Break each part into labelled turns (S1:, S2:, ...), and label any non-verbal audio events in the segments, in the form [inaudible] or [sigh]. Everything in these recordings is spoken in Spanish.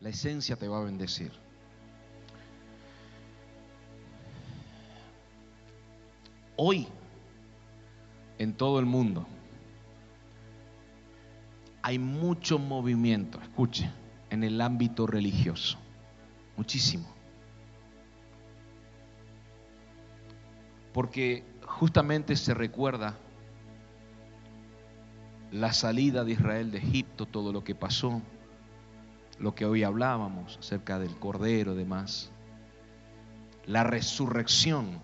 S1: La esencia te va a bendecir. Hoy, en todo el mundo, hay mucho movimiento, escuche, en el ámbito religioso. Muchísimo. Porque justamente se recuerda la salida de Israel de Egipto, todo lo que pasó, lo que hoy hablábamos acerca del Cordero y demás, la resurrección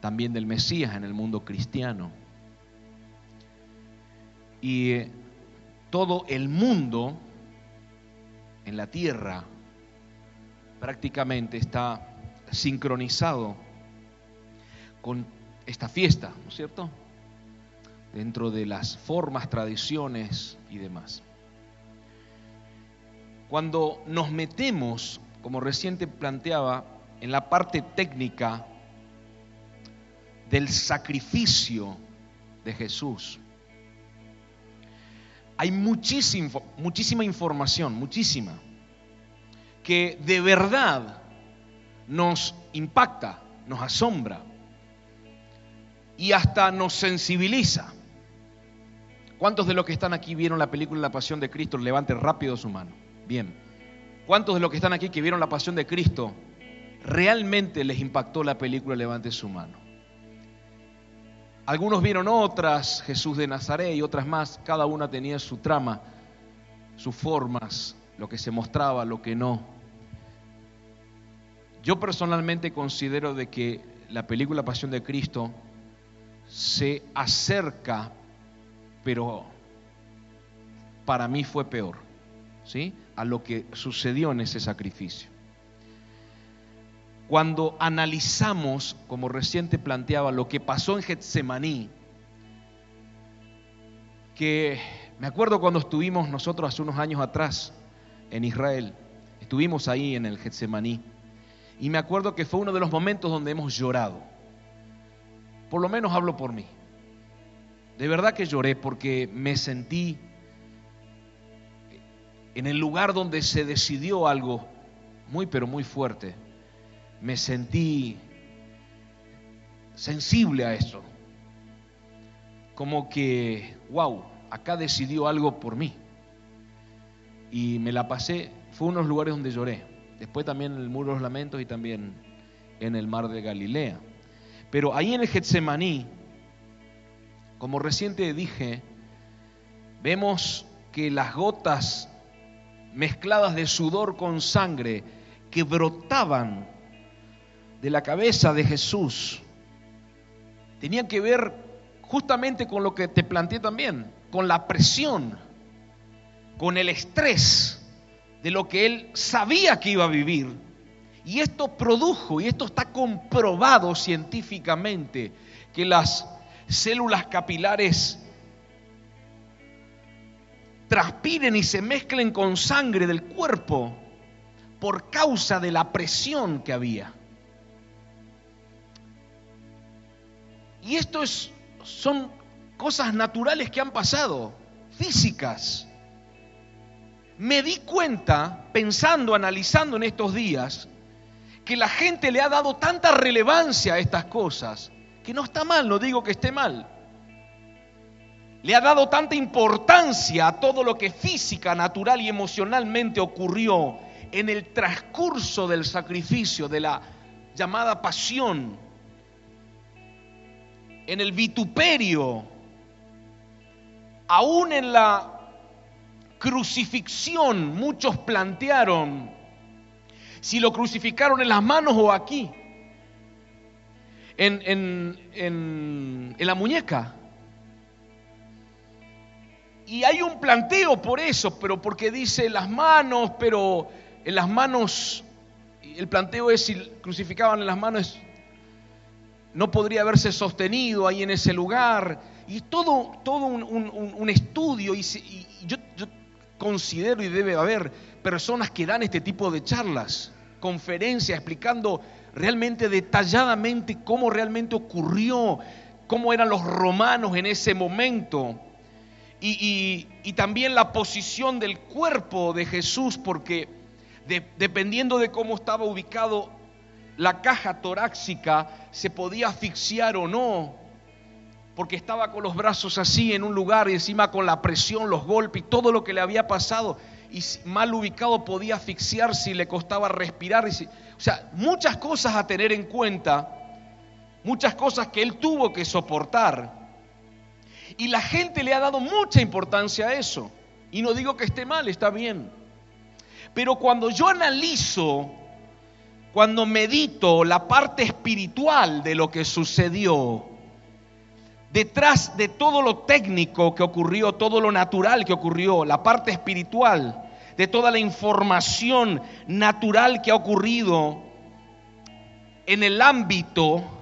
S1: también del Mesías en el mundo cristiano. Y eh, todo el mundo en la tierra prácticamente está sincronizado con esta fiesta, ¿no es cierto? Dentro de las formas, tradiciones y demás. Cuando nos metemos, como reciente planteaba, en la parte técnica del sacrificio de Jesús, hay muchísima, muchísima información, muchísima, que de verdad nos impacta, nos asombra y hasta nos sensibiliza. ¿Cuántos de los que están aquí vieron la película La Pasión de Cristo? Levante rápido su mano. Bien. ¿Cuántos de los que están aquí que vieron La Pasión de Cristo realmente les impactó la película? Levante su mano. Algunos vieron otras, Jesús de Nazaret y otras más, cada una tenía su trama, sus formas, lo que se mostraba, lo que no. Yo personalmente considero de que la película Pasión de Cristo se acerca, pero para mí fue peor, ¿sí? A lo que sucedió en ese sacrificio. Cuando analizamos, como reciente planteaba, lo que pasó en Getsemaní, que me acuerdo cuando estuvimos nosotros hace unos años atrás en Israel, estuvimos ahí en el Getsemaní, y me acuerdo que fue uno de los momentos donde hemos llorado. Por lo menos hablo por mí. De verdad que lloré porque me sentí en el lugar donde se decidió algo muy, pero muy fuerte me sentí sensible a eso. Como que, wow, acá decidió algo por mí. Y me la pasé, fue uno de los lugares donde lloré. Después también en el Muro de los Lamentos y también en el Mar de Galilea. Pero ahí en el Getsemaní, como reciente dije, vemos que las gotas mezcladas de sudor con sangre que brotaban de la cabeza de Jesús tenía que ver justamente con lo que te planteé también, con la presión, con el estrés de lo que él sabía que iba a vivir. Y esto produjo, y esto está comprobado científicamente, que las células capilares transpiren y se mezclen con sangre del cuerpo por causa de la presión que había. Y esto es, son cosas naturales que han pasado, físicas. Me di cuenta, pensando, analizando en estos días, que la gente le ha dado tanta relevancia a estas cosas, que no está mal, no digo que esté mal. Le ha dado tanta importancia a todo lo que física, natural y emocionalmente ocurrió en el transcurso del sacrificio, de la llamada pasión en el vituperio, aún en la crucifixión, muchos plantearon si lo crucificaron en las manos o aquí, en, en, en la muñeca. Y hay un planteo por eso, pero porque dice las manos, pero en las manos, el planteo es si crucificaban en las manos no podría haberse sostenido ahí en ese lugar. Y todo, todo un, estudio, y, yo, considero y debe haber personas que dan este tipo de charlas, conferencias, explicando realmente detalladamente cómo realmente ocurrió, cómo eran los romanos en ese momento. Y, también la posición del cuerpo de Jesús, porque dependiendo de cómo estaba ubicado la caja torácica, se podía asfixiar o no, porque estaba con los brazos así en un lugar y encima con la presión, los golpes y todo lo que le había pasado, y mal ubicado podía asfixiarse y le costaba respirar. o sea, muchas cosas a tener en cuenta, muchas cosas que él tuvo que soportar. Y la gente le ha dado mucha importancia a eso. Y no digo que esté mal, está bien. Pero cuando yo analizo, cuando medito la parte espiritual de lo que sucedió, detrás de todo lo técnico que ocurrió, todo lo natural que ocurrió, la parte espiritual, de toda la información natural que ha ocurrido en el ámbito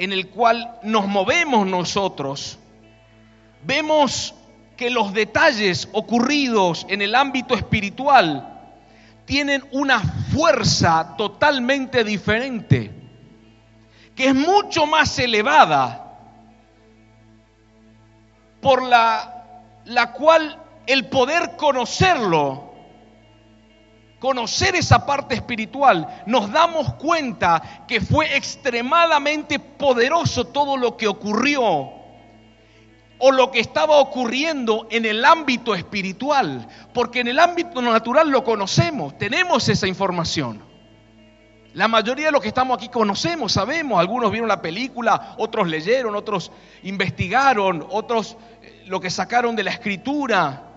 S1: en el cual nos movemos nosotros, vemos que los detalles ocurridos en el ámbito espiritual tienen una fuerza totalmente diferente, que es mucho más elevada, por la, la cual el poder conocerlo conocer esa parte espiritual, nos damos cuenta que fue extremadamente poderoso todo lo que ocurrió o lo que estaba ocurriendo en el ámbito espiritual, porque en el ámbito natural lo conocemos, tenemos esa información. La mayoría de los que estamos aquí conocemos, sabemos, algunos vieron la película, otros leyeron, otros investigaron, otros eh, lo que sacaron de la escritura.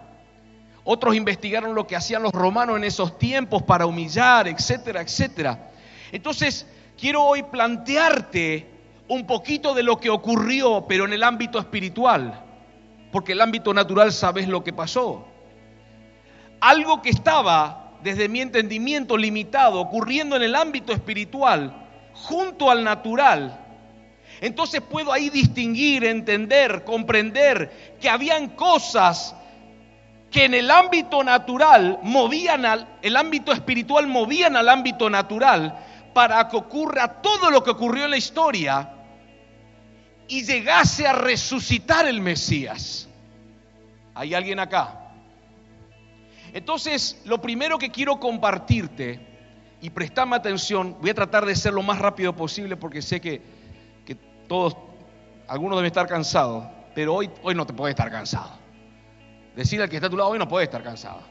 S1: Otros investigaron lo que hacían los romanos en esos tiempos para humillar, etcétera, etcétera. Entonces, quiero hoy plantearte un poquito de lo que ocurrió, pero en el ámbito espiritual, porque el ámbito natural sabes lo que pasó. Algo que estaba, desde mi entendimiento limitado, ocurriendo en el ámbito espiritual, junto al natural. Entonces puedo ahí distinguir, entender, comprender que habían cosas que en el ámbito natural movían al, el ámbito espiritual movían al ámbito natural para que ocurra todo lo que ocurrió en la historia y llegase a resucitar el Mesías. ¿Hay alguien acá? Entonces, lo primero que quiero compartirte, y prestame atención, voy a tratar de ser lo más rápido posible porque sé que, que todos, algunos deben estar cansados, pero hoy, hoy no te puedes estar cansado. Decirle al que está a tu lado, hoy no puede estar cansado.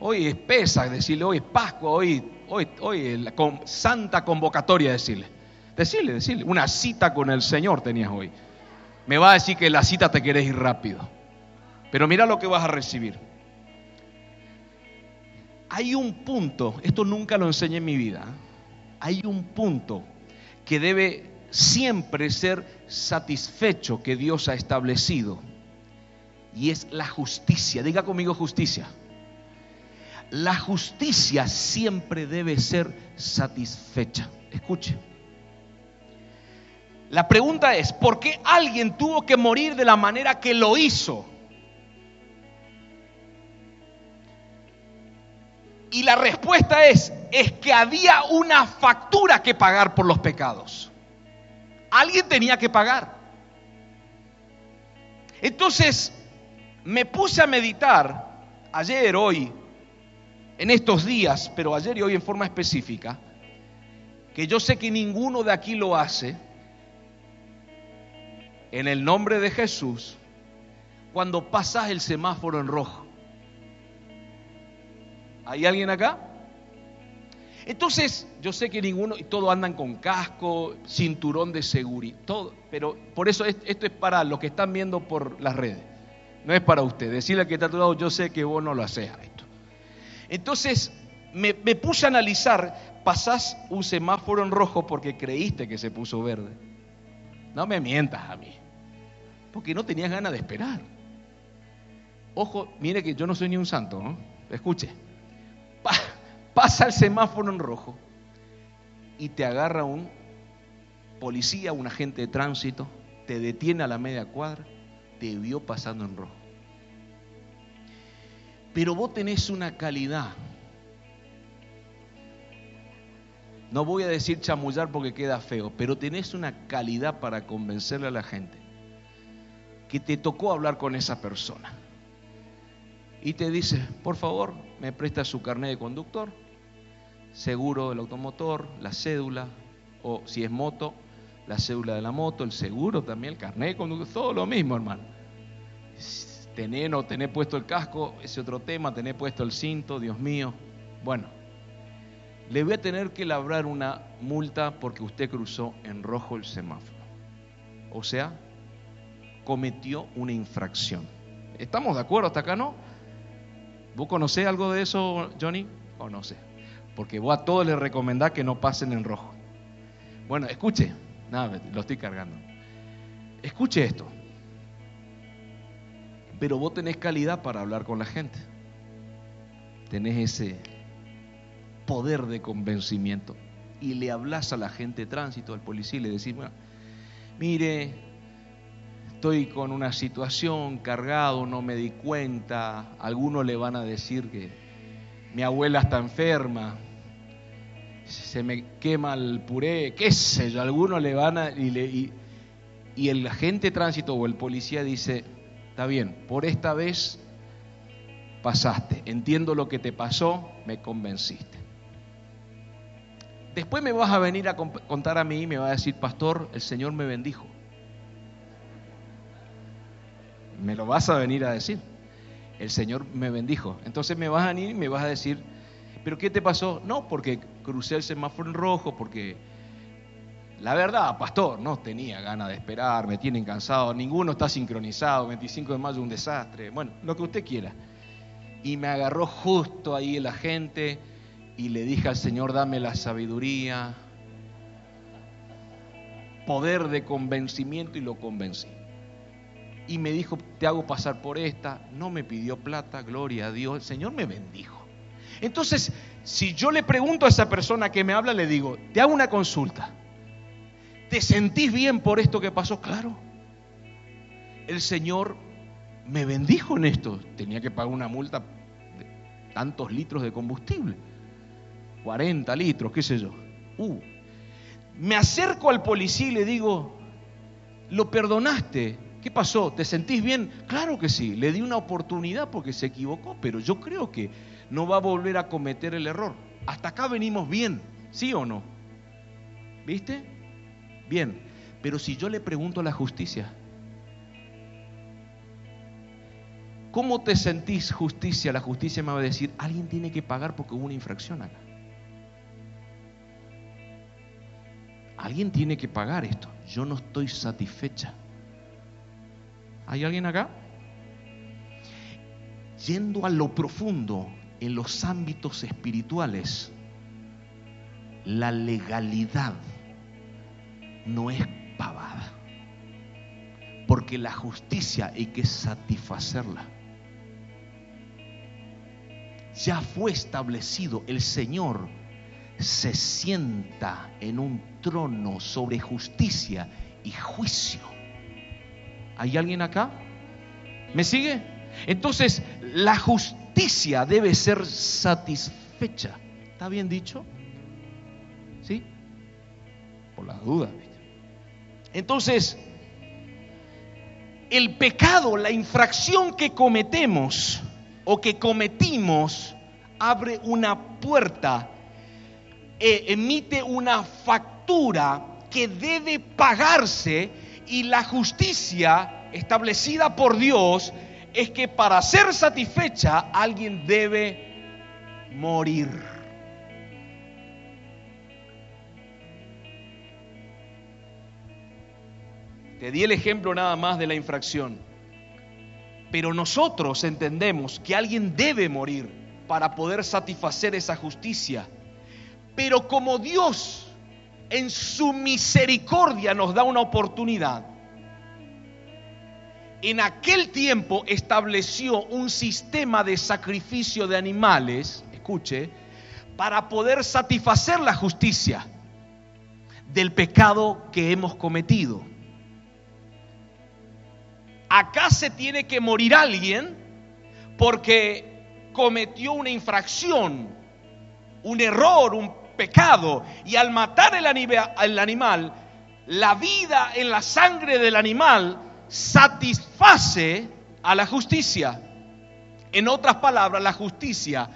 S1: Hoy es pesa, decirle, hoy es Pascua, hoy, hoy, hoy es la santa convocatoria, decirle. Decirle, decirle, una cita con el Señor tenías hoy. Me va a decir que la cita te querés ir rápido. Pero mira lo que vas a recibir. Hay un punto, esto nunca lo enseñé en mi vida, hay un punto que debe siempre ser satisfecho que Dios ha establecido y es la justicia. Diga conmigo justicia. La justicia siempre debe ser satisfecha. Escuche. La pregunta es, ¿por qué alguien tuvo que morir de la manera que lo hizo? Y la respuesta es, es que había una factura que pagar por los pecados. Alguien tenía que pagar. Entonces, me puse a meditar ayer, hoy, en estos días, pero ayer y hoy en forma específica, que yo sé que ninguno de aquí lo hace, en el nombre de Jesús, cuando pasas el semáforo en rojo. ¿Hay alguien acá? Entonces, yo sé que ninguno, y todos andan con casco, cinturón de seguridad, todo, pero por eso esto es para los que están viendo por las redes. No es para usted. Decirle que está a tu lado, yo sé que vos no lo haces esto. Entonces me, me puse a analizar, pasás un semáforo en rojo porque creíste que se puso verde. No me mientas a mí. Porque no tenías ganas de esperar. Ojo, mire que yo no soy ni un santo, ¿no? Escuche. pasa el semáforo en rojo y te agarra un policía, un agente de tránsito, te detiene a la media cuadra te vio pasando en rojo. Pero vos tenés una calidad. No voy a decir chamullar porque queda feo, pero tenés una calidad para convencerle a la gente. que te tocó hablar con esa persona. Y te dice, por favor, me presta su carnet de conductor, seguro del automotor, la cédula, o si es moto, la cédula de la moto, el seguro también, el carnet todo lo mismo, hermano. Tener o tener puesto el casco, ese otro tema, tener puesto el cinto, Dios mío. Bueno, le voy a tener que labrar una multa porque usted cruzó en rojo el semáforo. O sea, cometió una infracción. ¿Estamos de acuerdo hasta acá, no? ¿Vos conocés algo de eso, Johnny? O no sé. Porque vos a todos les recomendás que no pasen en rojo. Bueno, escuche. Nada, lo estoy cargando. Escuche esto. Pero vos tenés calidad para hablar con la gente. Tenés ese poder de convencimiento. Y le hablas a la gente de tránsito, al policía, y le decís, mire, estoy con una situación cargado, no me di cuenta. Algunos le van a decir que mi abuela está enferma, se me quema el puré, qué sé yo, algunos le van a... Y, le, y, el agente de tránsito o el policía dice, está bien, por esta vez pasaste, entiendo lo que te pasó, me convenciste. Después me vas a venir a contar a mí y me va a decir, pastor, el Señor me bendijo. Me lo vas a venir a decir. El Señor me bendijo. Entonces me vas a venir y me vas a decir, ¿pero qué te pasó? No, porque crucé el semáforo en rojo, porque la verdad, pastor, no tenía ganas de esperar, me tienen cansado, ninguno está sincronizado, 25 de mayo un desastre, bueno, lo que usted quiera. Y me agarró justo ahí la gente y le dije al Señor, dame la sabiduría, poder de convencimiento y lo convencí. Y me dijo, te hago pasar por esta, no me pidió plata, gloria a Dios, el Señor me bendijo. Entonces, si yo le pregunto a esa persona que me habla, le digo, te hago una consulta, ¿te sentís bien por esto que pasó? Claro. El Señor me bendijo en esto, tenía que pagar una multa de tantos litros de combustible. 40 litros, qué sé yo. Uh. Me acerco al policía y le digo, ¿lo perdonaste? ¿Qué pasó? ¿Te sentís bien? Claro que sí, le di una oportunidad porque se equivocó, pero yo creo que no va a volver a cometer el error. Hasta acá venimos bien, ¿sí o no? ¿Viste? Bien, pero si yo le pregunto a la justicia, ¿cómo te sentís justicia? La justicia me va a decir, alguien tiene que pagar porque hubo una infracción acá. Alguien tiene que pagar esto. Yo no estoy satisfecha. ¿Hay alguien acá? Yendo a lo profundo en los ámbitos espirituales, la legalidad no es pavada. Porque la justicia hay que satisfacerla. Ya fue establecido el Señor se sienta en un trono sobre justicia y juicio. ¿Hay alguien acá? ¿Me sigue? Entonces, la justicia debe ser satisfecha. ¿Está bien dicho? ¿Sí? Por las dudas. Entonces, el pecado, la infracción que cometemos o que cometimos, abre una puerta eh, emite una factura que debe pagarse y la justicia establecida por Dios es que para ser satisfecha alguien debe morir. Te di el ejemplo nada más de la infracción. Pero nosotros entendemos que alguien debe morir para poder satisfacer esa justicia. Pero como Dios en su misericordia nos da una oportunidad, en aquel tiempo estableció un sistema de sacrificio de animales, escuche, para poder satisfacer la justicia del pecado que hemos cometido. Acá se tiene que morir alguien porque cometió una infracción, un error, un pecado y al matar el, animal, la vida en la sangre del animal satisface a la justicia. En otras palabras, la justicia,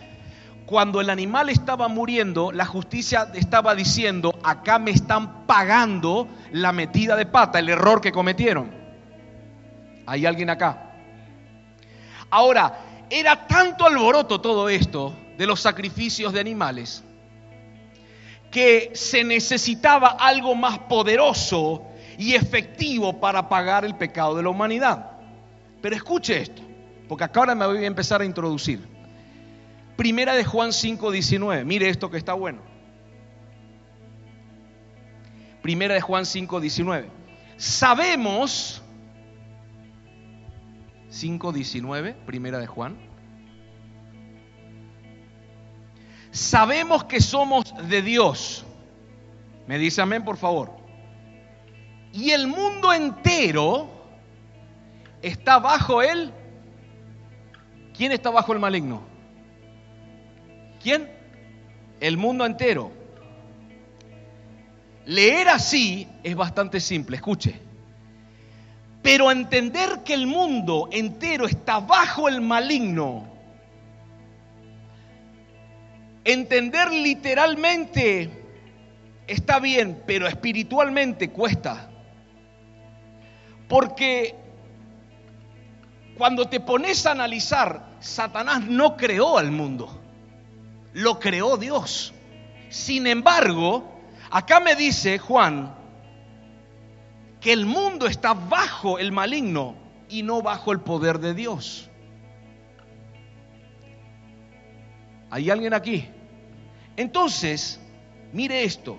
S1: cuando el animal estaba muriendo, la justicia estaba diciendo, acá me están pagando la metida de pata, el error que cometieron. ¿Hay alguien acá? Ahora, era tanto alboroto todo esto de los sacrificios de animales que se necesitaba algo más poderoso y efectivo para pagar el pecado de la humanidad. Pero escuche esto, porque acá ahora me voy a empezar a introducir. Primera de Juan 5:19, mire esto que está bueno. Primera de Juan 5:19. Sabemos 5:19, Primera de Juan. Sabemos que somos de Dios. Me dice amén, por favor. Y el mundo entero está bajo él. ¿Quién está bajo el maligno? ¿Quién? El mundo entero. Leer así es bastante simple, escuche. Pero entender que el mundo entero está bajo el maligno, entender literalmente está bien, pero espiritualmente cuesta. Porque cuando te pones a analizar, Satanás no creó al mundo, lo creó Dios. Sin embargo, acá me dice Juan que el mundo está bajo el maligno y no bajo el poder de Dios. ¿Hay alguien aquí? Entonces, mire esto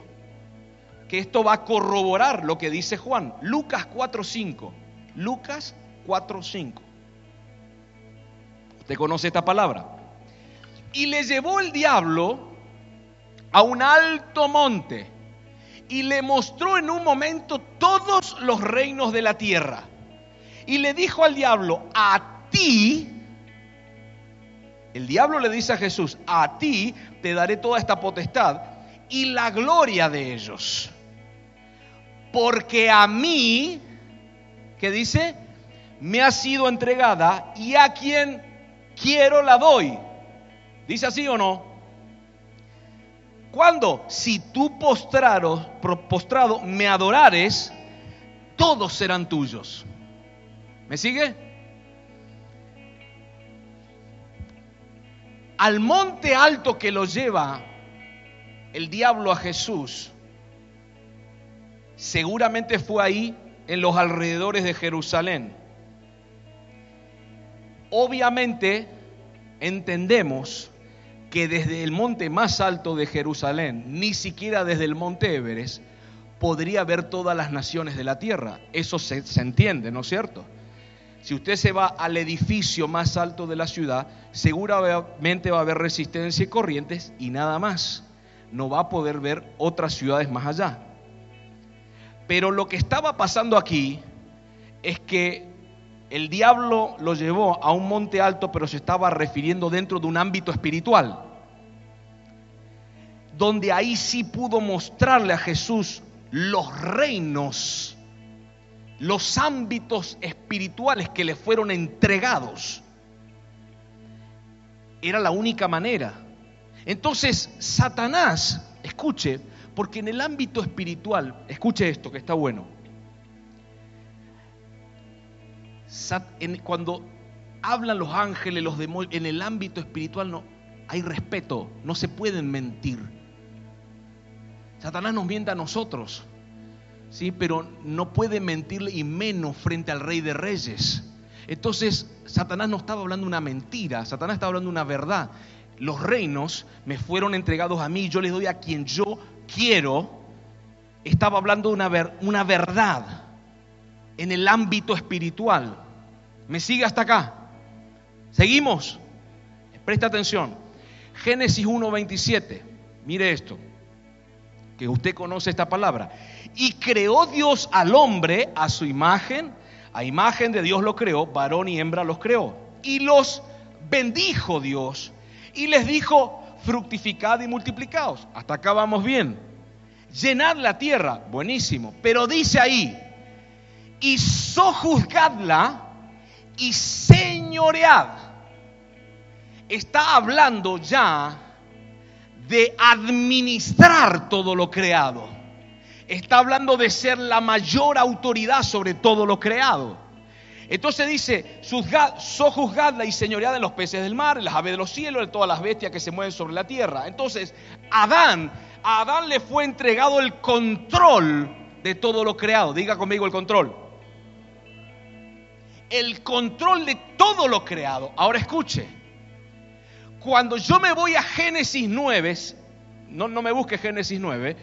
S1: que esto va a corroborar lo que dice Juan. Lucas 4.5. Lucas 4.5. Usted conoce esta palabra. Y le llevó el diablo a un alto monte y le mostró en un momento todos los reinos de la tierra. Y le dijo al diablo, a ti, el diablo le dice a Jesús, a ti te daré toda esta potestad y la gloria de ellos porque a mí, ¿qué dice? Me ha sido entregada y a quien quiero la doy. ¿Dice así o no? Cuando, si tú postrado, postrado me adorares, todos serán tuyos. ¿Me sigue? Al monte alto que lo lleva el diablo a Jesús, seguramente fue ahí en los alrededores de Jerusalén. Obviamente entendemos que desde el monte más alto de Jerusalén, ni siquiera desde el monte Everest, podría ver todas las naciones de la tierra. Eso se, se, entiende, ¿no es cierto? Si usted se va al edificio más alto de la ciudad, seguramente va a haber resistencia y corrientes y nada más. No va a poder ver otras ciudades más allá. Pero lo que estaba pasando aquí es que el diablo lo llevó a un monte alto, pero se estaba refiriendo dentro de un ámbito espiritual, donde ahí sí pudo mostrarle a Jesús los reinos, los ámbitos espirituales que le fueron entregados. Era la única manera. Entonces, Satanás, escuche, porque en el ámbito espiritual, escuche esto que está bueno. Cuando hablan los ángeles, los demonios, en el ámbito espiritual no hay respeto, no se pueden mentir. Satanás nos miente a nosotros, sí, pero no puede mentirle y menos frente al Rey de Reyes. Entonces, Satanás no estaba hablando una mentira, Satanás estaba hablando una verdad. Los reinos me fueron entregados a mí, yo les doy a quien yo quiero, estaba hablando de una, una verdad en el ámbito espiritual. ¿Me sigue hasta acá? ¿Seguimos? Presta atención. Génesis 1.27. Mire esto. Que usted conoce esta palabra. Y creó Dios al hombre a su imagen. A imagen de Dios lo creó. Varón y hembra los creó. Y los bendijo Dios. Y les dijo, fructificad y multiplicaos. Hasta acá vamos bien. Llenad la tierra, buenísimo. Pero dice ahí, y sojuzgadla y señoread. Está hablando ya de administrar todo lo creado. Está hablando de ser la mayor autoridad sobre todo lo creado. Entonces dice, sojuzgadla y señoread en los peces del mar, en las aves de los cielos, en todas las bestias que se mueven sobre la tierra. Entonces, Adán, a Adán le fue entregado el control de todo lo creado. Diga conmigo el control. El control de todo lo creado. Ahora escuche. Cuando yo me voy a Génesis 9, no, no me busque Génesis 9,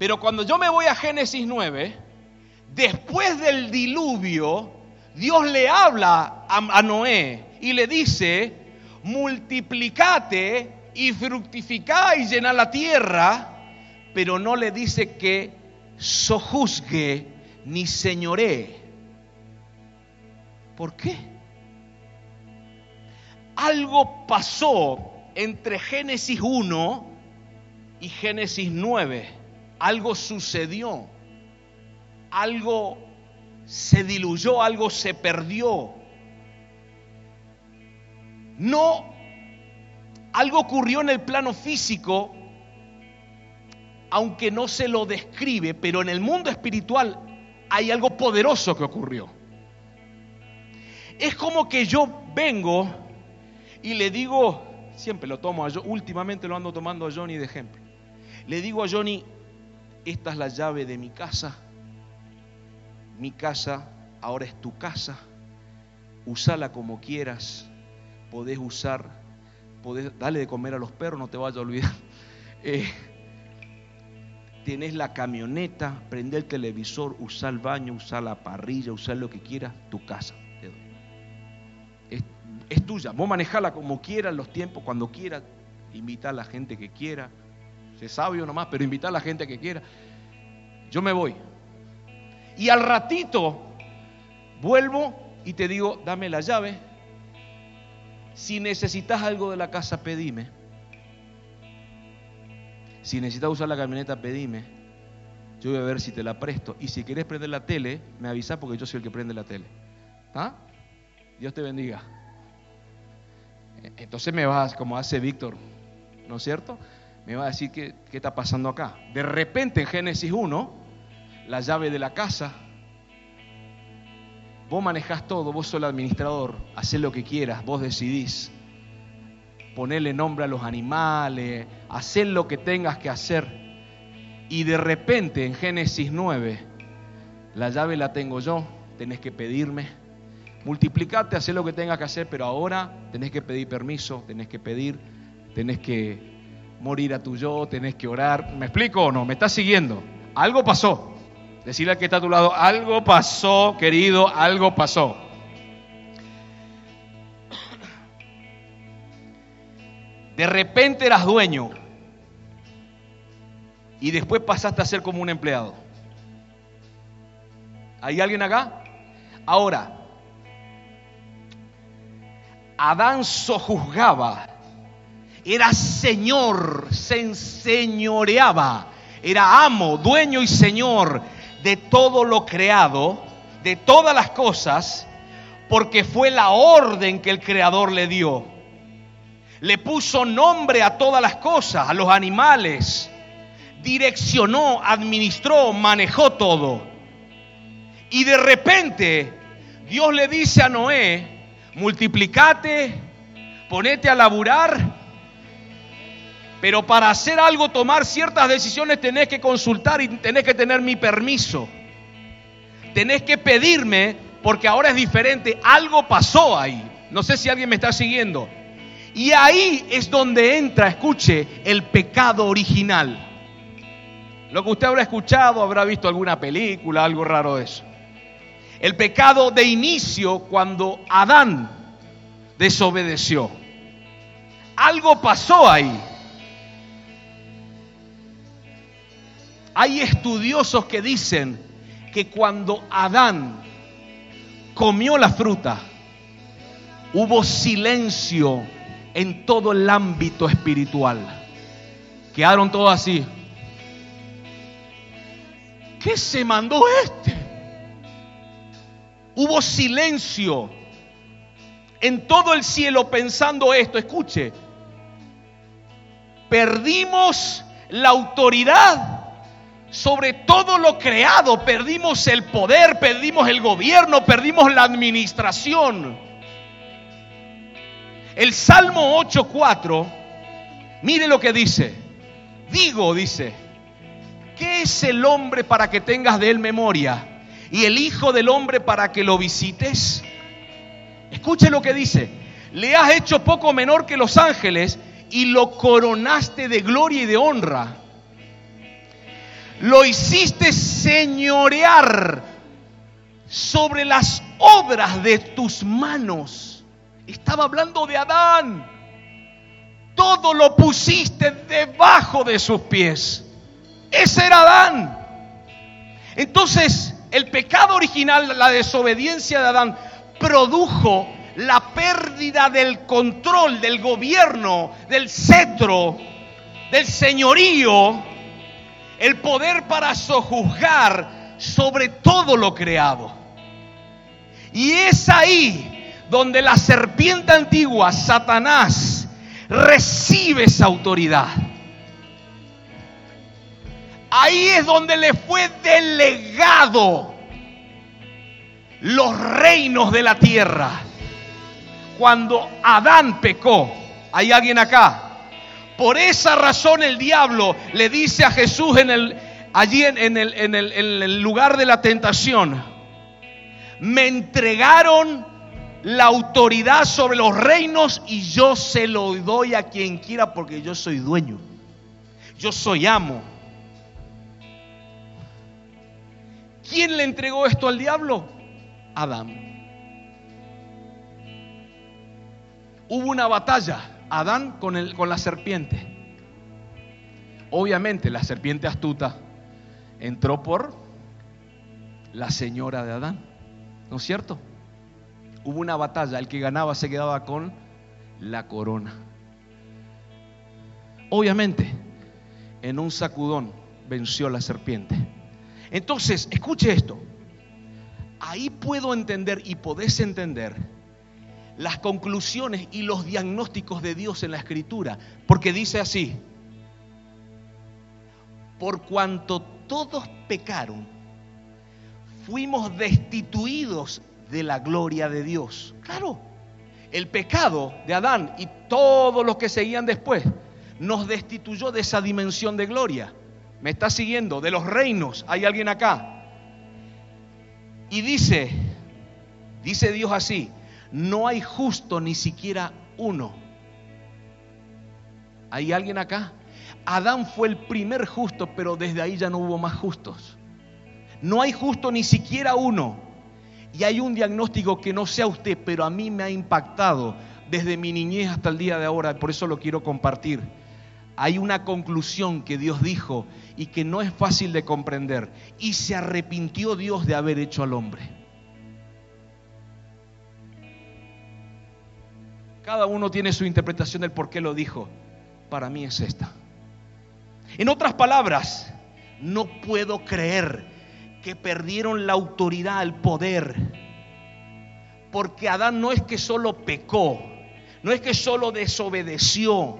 S1: pero cuando yo me voy a Génesis 9, después del diluvio, Dios le habla a, Noé y le dice, multiplicate y fructificá y llena la tierra, pero no le dice que sojuzgue ni señoree. ¿Por qué? Algo pasó entre Génesis 1 y Génesis 9. Algo sucedió. Algo se diluyó, algo se perdió. No, algo ocurrió en el plano físico aunque no se lo describe, pero en el mundo espiritual hay algo poderoso que ocurrió. Es como que yo vengo y le digo, siempre lo tomo a yo, últimamente lo ando tomando a Johnny de ejemplo. Le digo a Johnny, esta es la llave de mi casa, mi casa ahora es tu casa, usala como quieras, podés usar, podés darle de comer a los perros, no te vayas a olvidar. [laughs] Eh, Tienes la camioneta, prende el televisor, usa el baño, usa la parrilla, usa lo que quieras, tu casa. Es, tuya. Vos manejala como quieras, los tiempos, cuando quieras. Invita a la gente que quiera. Se sabio nomás, pero invita a la gente que quiera. Yo me voy. Y al ratito vuelvo y te digo, dame la llave. Si necesitas algo de la casa, pedime. Si necesitas usar la camioneta, pedime. Yo voy a ver si te la presto. Y si quieres prender la tele, me avisa porque yo soy el que prende la tele. ¿Ah? Dios te bendiga. Entonces me vas, como hace Víctor, ¿no es cierto? Me va a decir qué está pasando acá. De repente en Génesis 1, la llave de la casa, vos manejás todo, vos sos el administrador, haces lo que quieras, vos decidís ponerle nombre a los animales, hacer lo que tengas que hacer. Y de repente en Génesis 9, la llave la tengo yo, tenés que pedirme. Multiplicate, hacer lo que tengas que hacer, pero ahora tenés que pedir permiso, tenés que pedir, tenés que morir a tu yo, tenés que orar. ¿Me explico o no? ¿Me estás siguiendo? Algo pasó. Decirle al que está a tu lado, algo pasó, querido, algo pasó. De repente eras dueño y después pasaste a ser como un empleado. ¿Hay alguien acá? Ahora, Adán sojuzgaba, era señor, se enseñoreaba, era amo, dueño y señor de todo lo creado, de todas las cosas, porque fue la orden que el Creador le dio le puso nombre a todas las cosas, a los animales, direccionó, administró, manejó todo. Y de repente Dios le dice a Noé, multiplicate, ponete a laburar, pero para hacer algo, tomar ciertas decisiones, tenés que consultar y tenés que tener mi permiso. Tenés que pedirme, porque ahora es diferente, algo pasó ahí. No sé si alguien me está siguiendo. Y ahí es donde entra, escuche, el pecado original. Lo que usted habrá escuchado, habrá visto alguna película, algo raro de eso. El pecado de inicio cuando Adán desobedeció. Algo pasó ahí. Hay estudiosos que dicen que cuando Adán comió la fruta, hubo silencio en todo el ámbito espiritual. Quedaron todos así. ¿Qué se mandó este? Hubo silencio en todo el cielo pensando esto. Escuche, perdimos la autoridad sobre todo lo creado. Perdimos el poder, perdimos el gobierno, perdimos la administración. El Salmo 8.4, mire lo que dice. Digo, dice, ¿qué es el hombre para que tengas de él memoria? Y el Hijo del hombre para que lo visites. Escuche lo que dice. Le has hecho poco menor que los ángeles y lo coronaste de gloria y de honra lo hiciste señorear sobre las obras de tus manos. Estaba hablando de Adán. Todo lo pusiste debajo de sus pies. Ese era Adán. Entonces, el pecado original, la desobediencia de Adán, produjo la pérdida del control, del gobierno, del cetro, del señorío el poder para sojuzgar sobre todo lo creado. Y es ahí donde la serpiente antigua, Satanás, recibe esa autoridad. Ahí es donde le fue delegado los reinos de la tierra. Cuando Adán pecó, ¿hay alguien acá? Por esa razón el diablo le dice a Jesús en el, allí en, el, en el lugar de la tentación, me entregaron la autoridad sobre los reinos y yo se lo doy a quien quiera porque yo soy dueño. Yo soy amo. ¿Quién le entregó esto al diablo? Adán. Hubo una batalla Adán con, el, con la serpiente. Obviamente la serpiente astuta entró por la señora de Adán, ¿no es cierto? Hubo una batalla, el que ganaba se quedaba con la corona. Obviamente, en un sacudón venció la serpiente. Entonces, escuche esto. Ahí puedo entender y podés entender las conclusiones y los diagnósticos de Dios en la escritura, porque dice así, por cuanto todos pecaron, fuimos destituidos de la gloria de Dios. Claro, el pecado de Adán y todos los que seguían después nos destituyó de esa dimensión de gloria. ¿Me está siguiendo? De los reinos. ¿Hay alguien acá? Y dice, dice Dios así, no hay justo ni siquiera uno. ¿Hay alguien acá? Adán fue el primer justo, pero desde ahí ya no hubo más justos. No hay justo ni siquiera uno. Y hay un diagnóstico que no sea usted, pero a mí me ha impactado desde mi niñez hasta el día de ahora, por eso lo quiero compartir. Hay una conclusión que Dios dijo y que no es fácil de comprender. Y se arrepintió Dios de haber hecho al hombre. Cada uno tiene su interpretación del por qué lo dijo. Para mí es esta. En otras palabras, no puedo creer que perdieron la autoridad, el poder. Porque Adán no es que solo pecó, no es que solo desobedeció,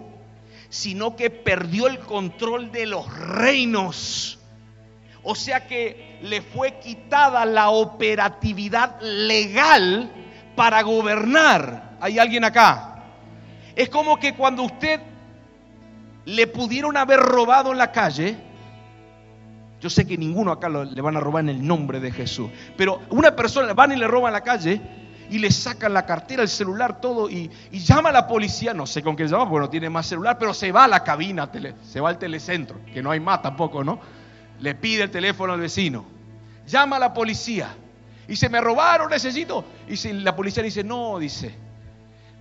S1: sino que perdió el control de los reinos. O sea que le fue quitada la operatividad legal para gobernar. ¿Hay alguien acá? Es como que cuando usted le pudieron haber robado en la calle, yo sé que ninguno acá le van a robar en el nombre de Jesús, pero una persona van y le roban en la calle y le sacan la cartera, el celular, todo, y, llama a la policía, no sé con qué llama, porque no tiene más celular, pero se va a la cabina, se va al telecentro, que no hay más tampoco, ¿no? Le pide el teléfono al vecino, llama a la policía, y se me robaron, necesito, y si la policía dice, no, dice,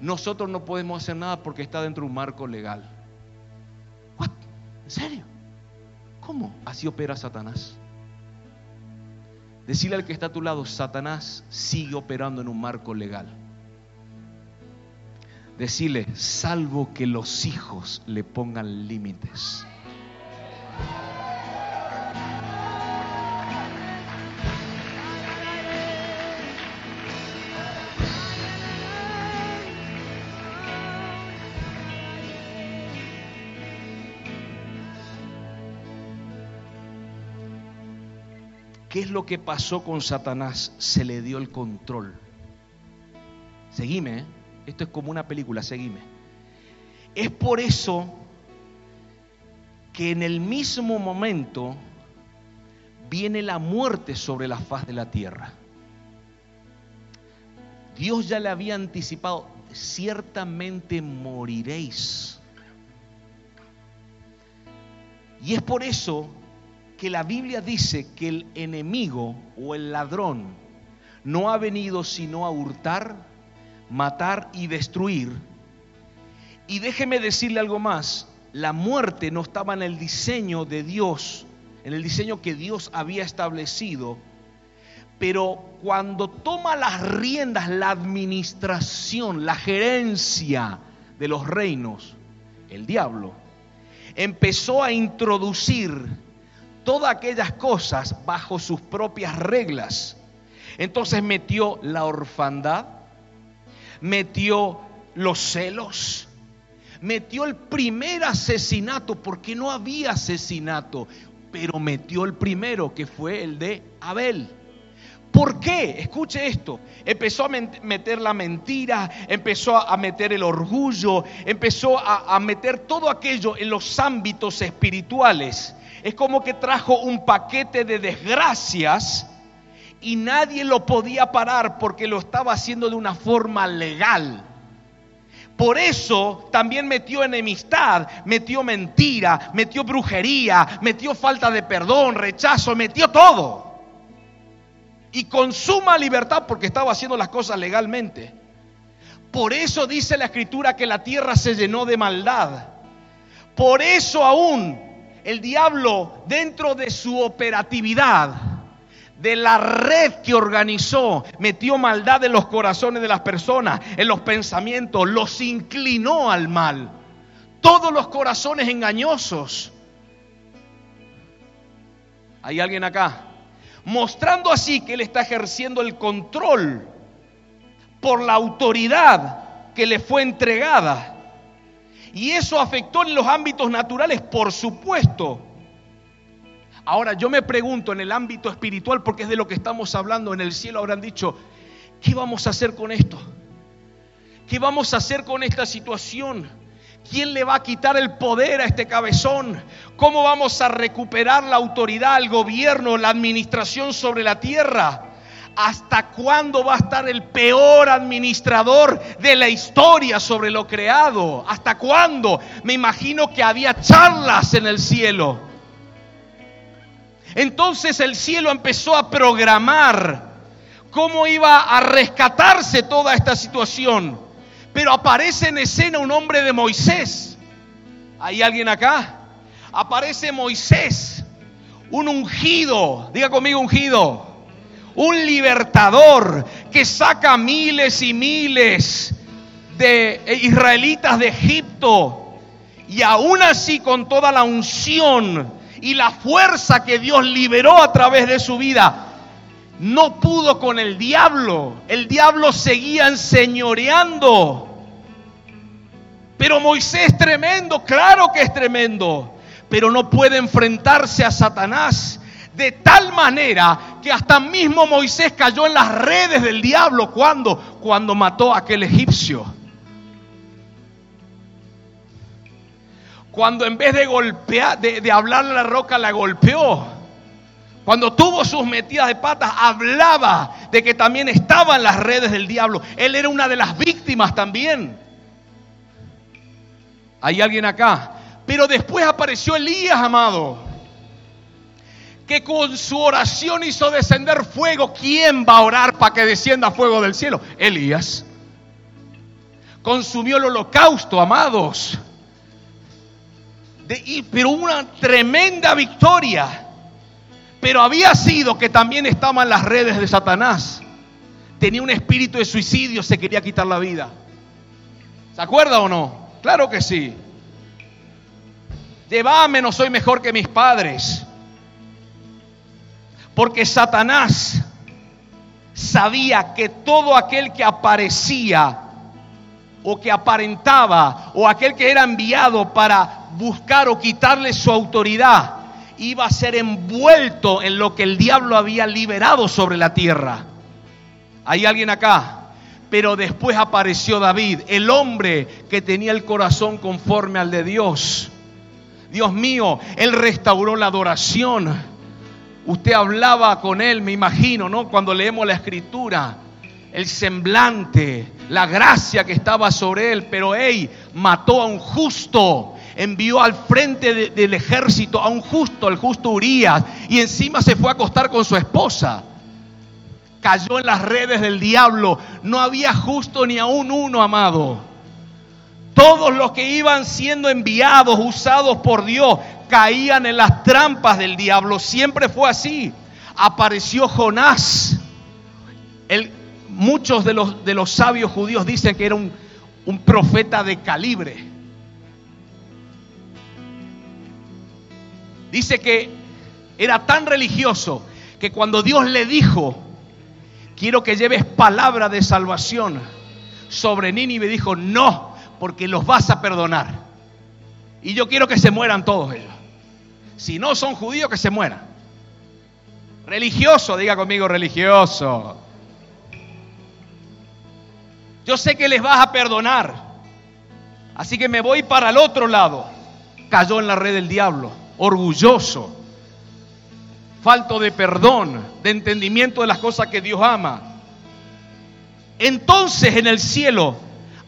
S1: nosotros no podemos hacer nada porque está dentro de un marco legal. ¿What? ¿En serio? ¿Cómo así opera Satanás? Decirle al que está a tu lado, Satanás sigue operando en un marco legal. Decirle, salvo que los hijos le pongan límites. ¿Qué es lo que pasó con Satanás? Se le dio el control. Seguime, ¿eh? esto es como una película, seguime. Es por eso que en el mismo momento viene la muerte sobre la faz de la tierra. Dios ya le había anticipado, ciertamente moriréis. Y es por eso que la Biblia dice que el enemigo o el ladrón no ha venido sino a hurtar, matar y destruir. Y déjeme decirle algo más, la muerte no estaba en el diseño de Dios, en el diseño que Dios había establecido, pero cuando toma las riendas, la administración, la gerencia de los reinos, el diablo, empezó a introducir todas aquellas cosas bajo sus propias reglas. Entonces metió la orfandad, metió los celos, metió el primer asesinato, porque no había asesinato, pero metió el primero, que fue el de Abel. ¿Por qué? Escuche esto. Empezó a meter la mentira, empezó a meter el orgullo, empezó a, a meter todo aquello en los ámbitos espirituales. Es como que trajo un paquete de desgracias y nadie lo podía parar porque lo estaba haciendo de una forma legal. Por eso también metió enemistad, metió mentira, metió brujería, metió falta de perdón, rechazo, metió todo. Y con suma libertad porque estaba haciendo las cosas legalmente. Por eso dice la escritura que la tierra se llenó de maldad. Por eso aún el diablo dentro de su operatividad, de la red que organizó, metió maldad en los corazones de las personas, en los pensamientos, los inclinó al mal. Todos los corazones engañosos. ¿Hay alguien acá? Mostrando así que él está ejerciendo el control por la autoridad que le fue entregada y eso afectó en los ámbitos naturales, por supuesto. Ahora yo me pregunto en el ámbito espiritual, porque es de lo que estamos hablando, en el cielo habrán dicho, ¿qué vamos a hacer con esto? ¿Qué vamos a hacer con esta situación? ¿Quién le va a quitar el poder a este cabezón? ¿Cómo vamos a recuperar la autoridad, el gobierno, la administración sobre la tierra? ¿Hasta cuándo va a estar el peor administrador de la historia sobre lo creado? ¿Hasta cuándo? Me imagino que había charlas en el cielo. Entonces el cielo empezó a programar cómo iba a rescatarse toda esta situación. Pero aparece en escena un hombre de Moisés. ¿Hay alguien acá? Aparece Moisés, un ungido. Diga conmigo ungido un libertador que saca miles y miles de israelitas de Egipto. Y aún así con toda la unción y la fuerza que Dios liberó a través de su vida, no pudo con el diablo. El diablo seguía enseñoreando. Pero Moisés es tremendo, claro que es tremendo, pero no puede enfrentarse a Satanás de tal manera que hasta mismo Moisés cayó en las redes del diablo cuando cuando mató a aquel egipcio. Cuando en vez de golpear, de, hablarle a la roca, la golpeó. Cuando tuvo sus metidas de patas, hablaba de que también estaba en las redes del diablo. Él era una de las víctimas también. ¿Hay alguien acá? Pero después apareció Elías, amado que con su oración hizo descender fuego. ¿Quién va a orar para que descienda fuego del cielo? Elías. Consumió el holocausto, amados. De, pero una tremenda victoria. Pero había sido que también estaba en las redes de Satanás. Tenía un espíritu de suicidio, se quería quitar la vida. ¿Se acuerda o no? Claro que sí. Llévame, no soy mejor que mis padres. Porque Satanás sabía que todo aquel que aparecía o que aparentaba o aquel que era enviado para buscar o quitarle su autoridad iba a ser envuelto en lo que el diablo había liberado sobre la tierra. ¿Hay alguien acá? Pero después apareció David, el hombre que tenía el corazón conforme al de Dios. Dios mío, Él restauró la adoración. Usted hablaba con Él, me imagino, ¿no? Cuando leemos la escritura, el semblante, la gracia que estaba sobre Él, pero Él mató a un justo, envió al frente del ejército a un justo, al justo Urias, y encima se fue a acostar con su esposa cayó en las redes del diablo. No había justo ni aún uno, amado. Todos los que iban siendo enviados, usados por Dios, caían en las trampas del diablo. Siempre fue así. Apareció Jonás. muchos de los, sabios judíos dicen que era un, un profeta de calibre. Dice que era tan religioso que cuando Dios le dijo, quiero que lleves palabra de salvación sobre Nínive. Dijo, no, porque los vas a perdonar. Y yo quiero que se mueran todos ellos. Si no son judíos, que se mueran. Religioso, diga conmigo, religioso. Yo sé que les vas a perdonar. Así que me voy para el otro lado. Cayó en la red del diablo, orgulloso falto de perdón, de entendimiento de las cosas que Dios ama. Entonces en el cielo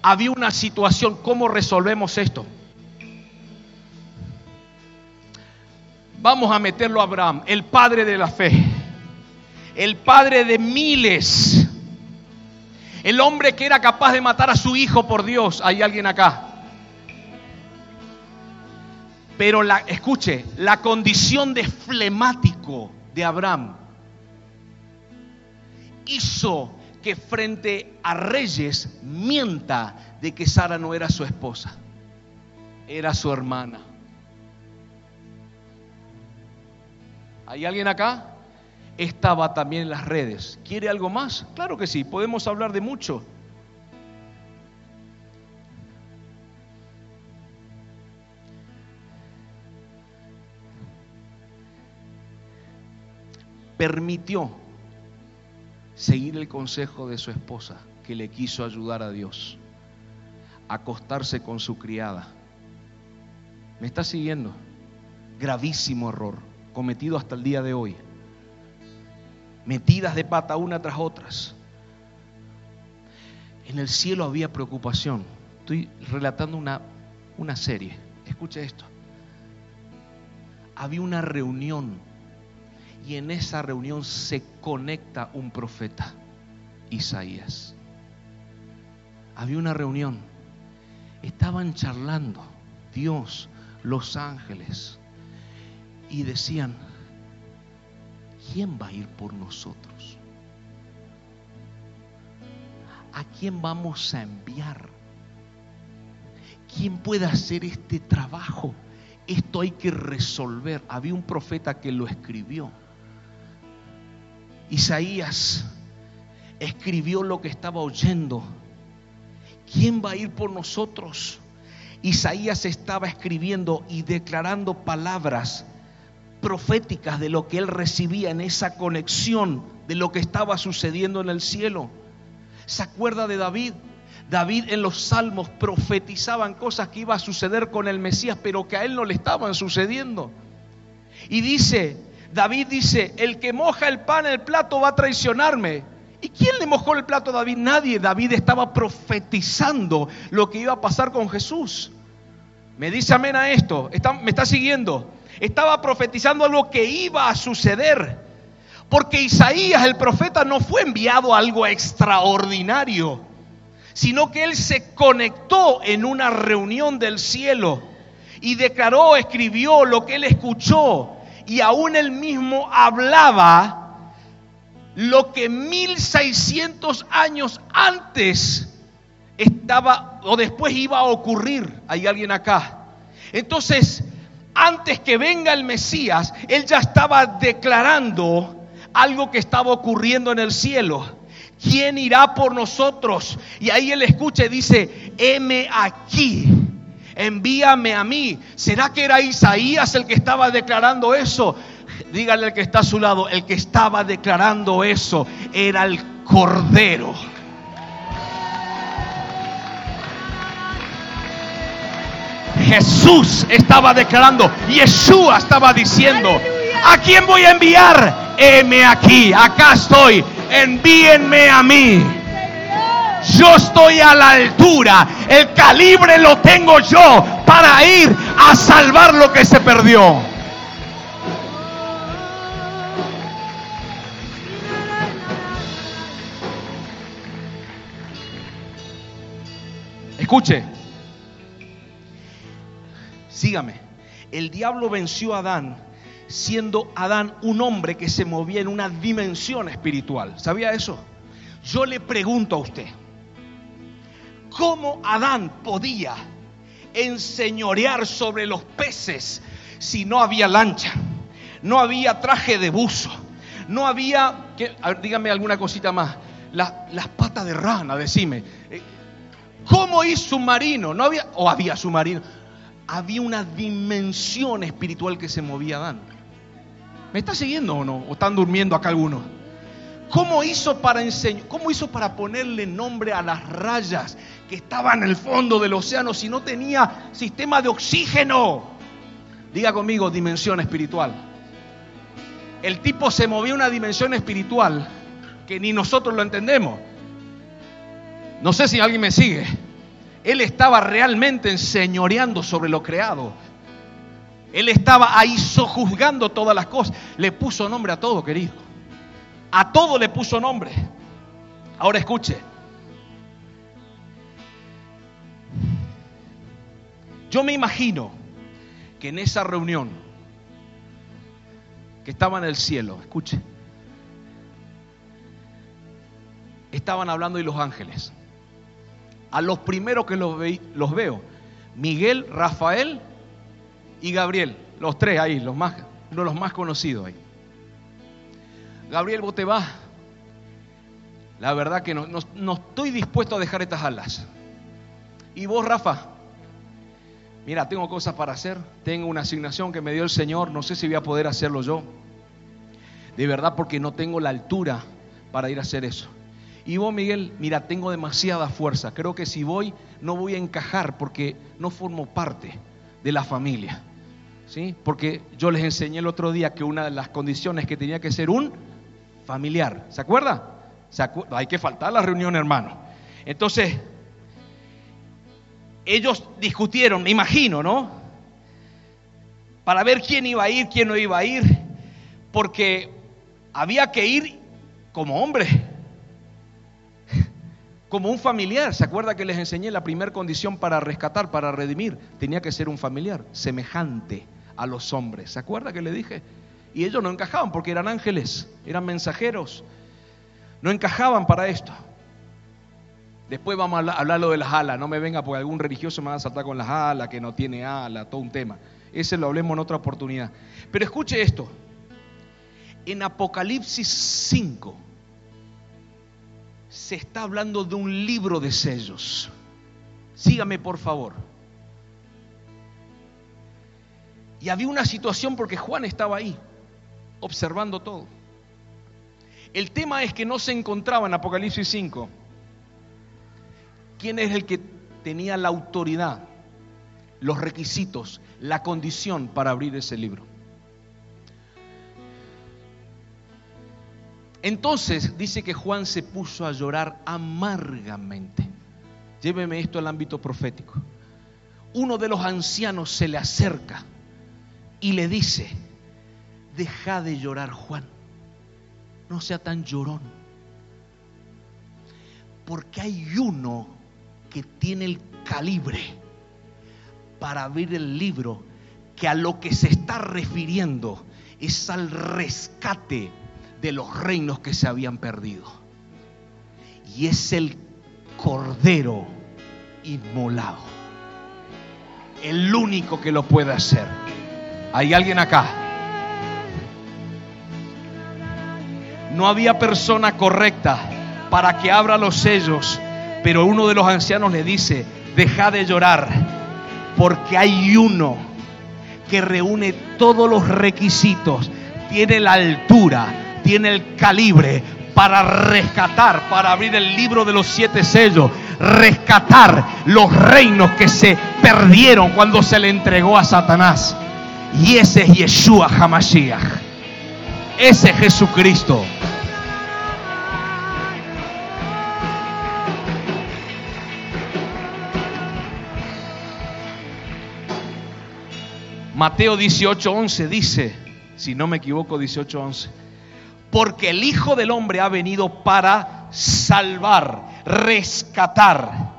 S1: había una situación, ¿cómo resolvemos esto? Vamos a meterlo a Abraham, el padre de la fe, el padre de miles, el hombre que era capaz de matar a su hijo por Dios. ¿Hay alguien acá? Pero la, escuche, la condición de flemático de Abraham hizo que frente a reyes mienta de que Sara no era su esposa, era su hermana. ¿Hay alguien acá? Estaba también en las redes. ¿Quiere algo más? Claro que sí, podemos hablar de mucho. permitió seguir el consejo de su esposa, que le quiso ayudar a Dios, acostarse con su criada. ¿Me está siguiendo? Gravísimo error, cometido hasta el día de hoy. Metidas de pata una tras otras. En el cielo había preocupación. Estoy relatando una, una serie. Escucha esto. Había una reunión y en esa reunión se conecta un profeta, Isaías. Había una reunión, estaban charlando Dios, los ángeles, y decían, ¿quién va a ir por nosotros? ¿A quién vamos a enviar? ¿Quién puede hacer este trabajo? Esto hay que resolver. Había un profeta que lo escribió. Isaías escribió lo que estaba oyendo. ¿Quién va a ir por nosotros? Isaías estaba escribiendo y declarando palabras proféticas de lo que él recibía en esa conexión de lo que estaba sucediendo en el cielo. ¿Se acuerda de David? David en los salmos profetizaban cosas que iba a suceder con el Mesías, pero que a él no le estaban sucediendo. Y dice, David dice, el que moja el pan en el plato va a traicionarme. ¿Y quién le mojó el plato a David? Nadie. David estaba profetizando lo que iba a pasar con Jesús. Me dice amén a esto. ¿Me está siguiendo? Estaba profetizando algo que iba a suceder. Porque Isaías, el profeta, no fue enviado a algo extraordinario, sino que él se conectó en una reunión del cielo y declaró, escribió lo que él escuchó y aún él mismo hablaba lo que 1600 años antes estaba o después iba a ocurrir. Hay alguien acá. Entonces, antes que venga el Mesías, él ya estaba declarando algo que estaba ocurriendo en el cielo. ¿Quién irá por nosotros? Y ahí él escucha y dice, heme aquí envíame a mí. ¿Será que era Isaías el que estaba declarando eso? Dígale al que está a su lado, el que estaba declarando eso era el Cordero. Jesús estaba declarando, Yeshua estaba diciendo, ¿a quién voy a enviar? Heme aquí, acá estoy, envíenme a mí. Yo estoy a la altura, el calibre lo tengo yo para ir a salvar lo que se perdió. Escuche, sígame. El diablo venció a Adán siendo Adán un hombre que se movía en una dimensión espiritual. ¿Sabía eso? Yo le pregunto a usted, ¿cómo Adán podía enseñorear sobre los peces si no había lancha, no había traje de buzo, no había, dígame alguna cosita más, las patas de rana, decime. Eh, ¿Cómo hizo submarino? ¿No había, o había submarino? Había una dimensión espiritual que se movía Adán. ¿Me está siguiendo o no? ¿O están durmiendo acá algunos? ¿Cómo hizo para enseñar? ¿Cómo hizo para ponerle nombre a las rayas que estaban en el fondo del océano si no tenía sistema de oxígeno? Diga conmigo, dimensión espiritual. El tipo se movió una dimensión espiritual que ni nosotros lo entendemos. No sé si alguien me sigue. Él estaba realmente enseñoreando sobre lo creado. Él estaba ahí sojuzgando todas las cosas. Le puso nombre a todo, querido. A todo le puso nombre. Ahora escuche. Yo me imagino que en esa reunión que estaba en el cielo, escuche, estaban hablando y los ángeles a los primeros que los, veo, Miguel, Rafael y Gabriel, los tres ahí, los más, uno de los más conocidos ahí. Gabriel, vos te vas. La verdad que no, no, estoy dispuesto a dejar estas alas. Y vos, Rafa, mira, tengo cosas para hacer, tengo una asignación que me dio el Señor, no sé si voy a poder hacerlo yo. De verdad, porque no tengo la altura para ir a hacer eso. Y vos, Miguel, mira, tengo demasiada fuerza. Creo que si voy, no voy a encajar porque no formo parte de la familia. ¿Sí? Porque yo les enseñé el otro día que una de las condiciones que tenía que ser un familiar. ¿Se acuerda? Hay que faltar la reunión, hermano. Entonces, ellos discutieron, me imagino, ¿no? Para ver quién iba a ir, quién no iba a ir, porque había que ir como hombre como un familiar. ¿Se acuerda que les enseñé la primera condición para rescatar, para redimir? Tenía que ser un familiar, semejante a los hombres. ¿Se acuerda que le dije? Y ellos no encajaban porque eran ángeles, eran mensajeros. No encajaban para esto. Después vamos a hablar lo de las alas. No me venga porque algún religioso me va a saltar con las alas, que no tiene alas, todo un tema. Ese lo hablemos en otra oportunidad. Pero escuche esto. En Apocalipsis 5, se está hablando de un libro de sellos. Sígame por favor. Y había una situación porque Juan estaba ahí, observando todo. El tema es que no se encontraba en Apocalipsis 5 quién es el que tenía la autoridad, los requisitos, la condición para abrir ese libro. Entonces dice que Juan se puso a llorar amargamente. Lléveme esto al ámbito profético. Uno de los ancianos se le acerca y le dice, deja de llorar Juan, no sea tan llorón, porque hay uno que tiene el calibre para abrir el libro que a lo que se está refiriendo es al rescate de los reinos que se habían perdido. Y es el Cordero inmolado. El único que lo puede hacer. ¿Hay alguien acá? No había persona correcta para que abra los sellos, pero uno de los ancianos le dice, deja de llorar, Porque hay uno que reúne todos los requisitos, tiene la altura, tiene el calibre para rescatar, para abrir el libro de los siete sellos, rescatar los reinos que se perdieron cuando se le entregó a Satanás. Y ese es Yeshua Hamashiach. Ese es Jesucristo. Mateo 18:11 dice, si no me equivoco, 18:11, porque el Hijo del Hombre ha venido para salvar, rescatar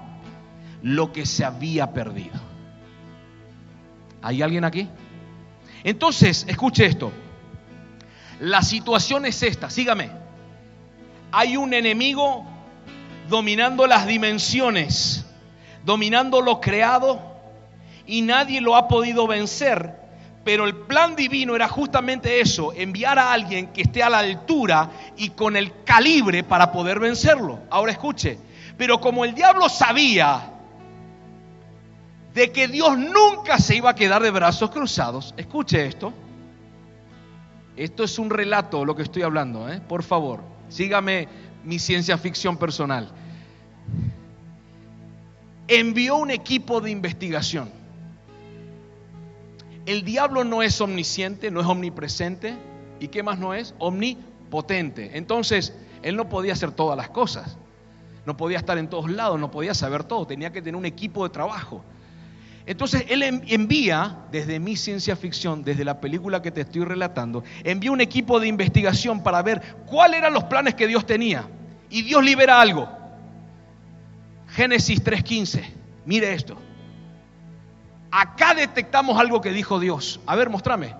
S1: lo que se había perdido. ¿Hay alguien aquí? Entonces, escuche esto. La situación es esta, sígame. Hay un enemigo dominando las dimensiones, dominando lo creado y nadie lo ha podido vencer. Pero el plan divino era justamente eso, enviar a alguien que esté a la altura y con el calibre para poder vencerlo. Ahora escuche, pero como el diablo sabía de que Dios nunca se iba a quedar de brazos cruzados, escuche esto. Esto es un relato lo que estoy hablando, ¿eh? por favor, sígame mi ciencia ficción personal. Envió un equipo de investigación el diablo no es omnisciente, no es omnipresente. ¿Y qué más no es? Omnipotente. Entonces, él no podía hacer todas las cosas. No podía estar en todos lados, no podía saber todo. Tenía que tener un equipo de trabajo. Entonces, él envía, desde mi ciencia ficción, desde la película que te estoy relatando, envía un equipo de investigación para ver cuáles eran los planes que Dios tenía. Y Dios libera algo. Génesis 3.15. Mire esto. Acá detectamos algo que dijo Dios. A ver, mostrame.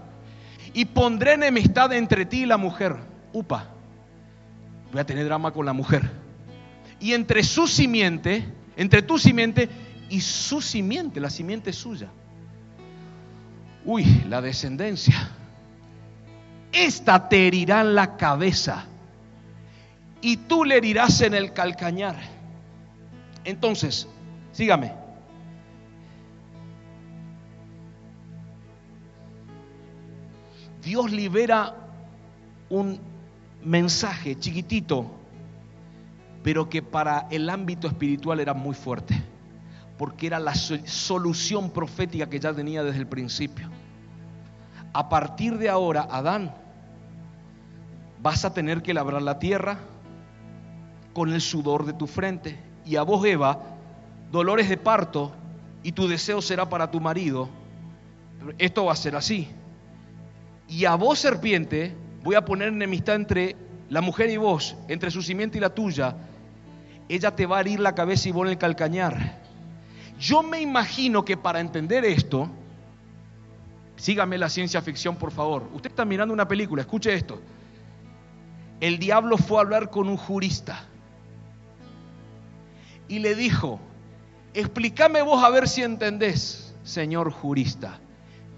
S1: Y pondré enemistad entre ti y la mujer. Upa. Voy a tener drama con la mujer. Y entre su simiente, entre tu simiente y su simiente, la simiente suya. Uy, la descendencia. Esta te herirá en la cabeza y tú le herirás en el calcañar. Entonces, sígame. Dios libera un mensaje chiquitito, pero que para el ámbito espiritual era muy fuerte, porque era la solución profética que ya tenía desde el principio. A partir de ahora, Adán, vas a tener que labrar la tierra con el sudor de tu frente, y a vos, Eva, dolores de parto, y tu deseo será para tu marido. Esto va a ser así. Y a vos, serpiente, voy a poner enemistad entre la mujer y vos, entre su simiente y la tuya. Ella te va a herir la cabeza y vos en el calcañar. Yo me imagino que para entender esto, sígame la ciencia ficción, por favor. Usted está mirando una película, escuche esto. El diablo fue a hablar con un jurista y le dijo, explícame vos a ver si entendés, señor jurista,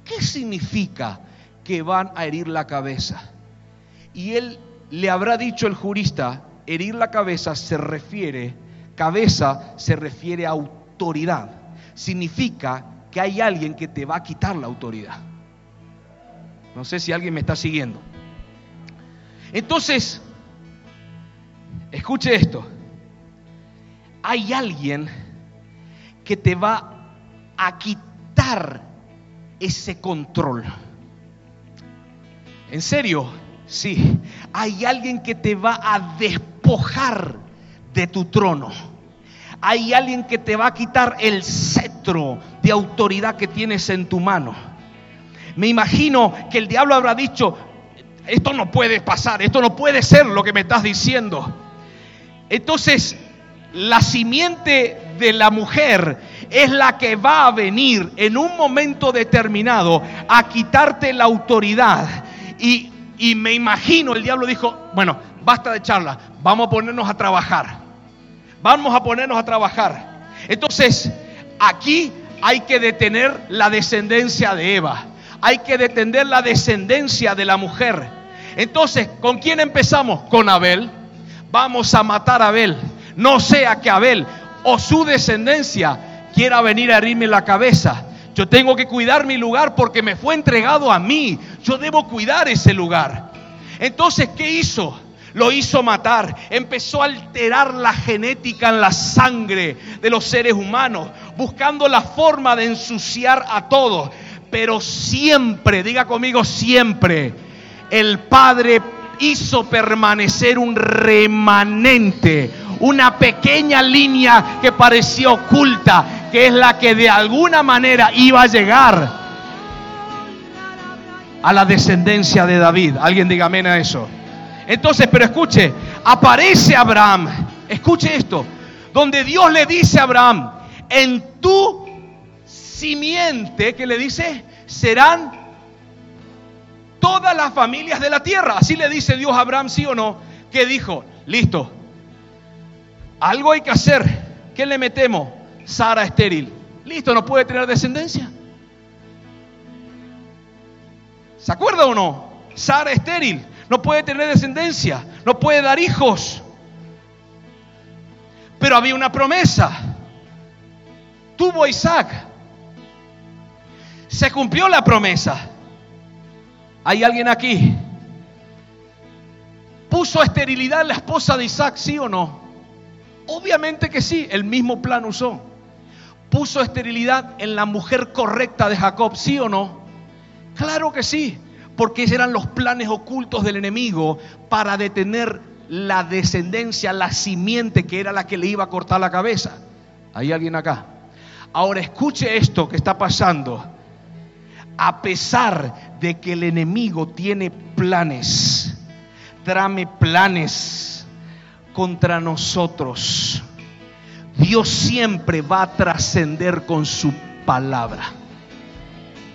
S1: ¿qué significa que van a herir la cabeza. Y él le habrá dicho el jurista, herir la cabeza se refiere, cabeza se refiere a autoridad. Significa que hay alguien que te va a quitar la autoridad. No sé si alguien me está siguiendo. Entonces, escuche esto. Hay alguien que te va a quitar ese control. En serio, sí. Hay alguien que te va a despojar de tu trono. Hay alguien que te va a quitar el cetro de autoridad que tienes en tu mano. Me imagino que el diablo habrá dicho, esto no puede pasar, esto no puede ser lo que me estás diciendo. Entonces, la simiente de la mujer es la que va a venir en un momento determinado a quitarte la autoridad y, me imagino, el diablo dijo, bueno, basta de charla, vamos a ponernos a trabajar. Vamos a ponernos a trabajar. Entonces, aquí hay que detener la descendencia de Eva. Hay que detener la descendencia de la mujer. Entonces, ¿con quién empezamos? Con Abel. Vamos a matar a Abel. No sea que Abel o su descendencia quiera venir a herirme la cabeza. Yo tengo que cuidar mi lugar porque me fue entregado a mí. Yo debo cuidar ese lugar. Entonces, ¿qué hizo? Lo hizo matar. Empezó a alterar la genética en la sangre de los seres humanos, buscando la forma de ensuciar a todos. Pero siempre, diga conmigo, siempre, el Padre hizo permanecer un remanente, una pequeña línea que parecía oculta, que es la que de alguna manera iba a llegar a la descendencia de David. Alguien diga amén a eso. Entonces, pero escuche, aparece Abraham, escuche esto, donde Dios le dice a Abraham, en tu simiente, que le dice, serán todas las familias de la tierra. Así le dice Dios a Abraham, sí o no, que dijo, listo, algo hay que hacer. ¿Qué le metemos? Sara estéril. Listo, no puede tener descendencia. ¿Se acuerda o no? Sara estéril, no puede tener descendencia, no puede dar hijos. Pero había una promesa. Tuvo Isaac. Se cumplió la promesa. ¿Hay alguien aquí? ¿Puso esterilidad la esposa de Isaac, sí o no? Obviamente que sí, el mismo plan usó. ¿Puso esterilidad en la mujer correcta de Jacob, sí o no? Claro que sí, porque eran los planes ocultos del enemigo para detener la descendencia, la simiente que era la que le iba a cortar la cabeza. ¿Hay alguien acá? Ahora escuche esto que está pasando. A pesar de que el enemigo tiene planes, trame planes contra nosotros, Dios siempre va a trascender con su palabra.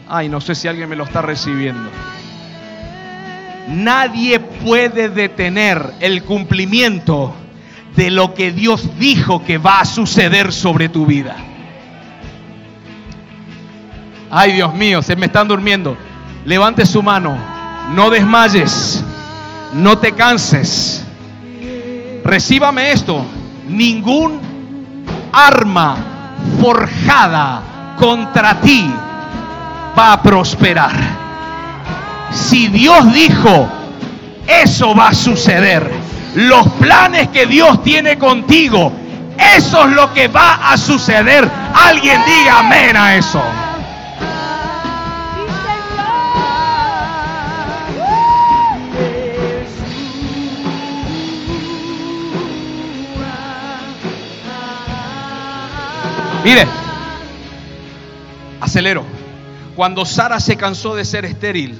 S1: Ay, no sé si alguien me lo está recibiendo. Nadie puede detener el cumplimiento de lo que Dios dijo que va a suceder sobre tu vida. Ay, Dios mío, se me están durmiendo. Levante su mano. No desmayes. No te canses. Recíbame esto. Ningún arma forjada contra ti va a prosperar. Si Dios dijo, eso va a suceder. Los planes que Dios tiene contigo, eso es lo que va a suceder. Alguien diga amén a eso. Mire, acelero. Cuando Sara se cansó de ser estéril,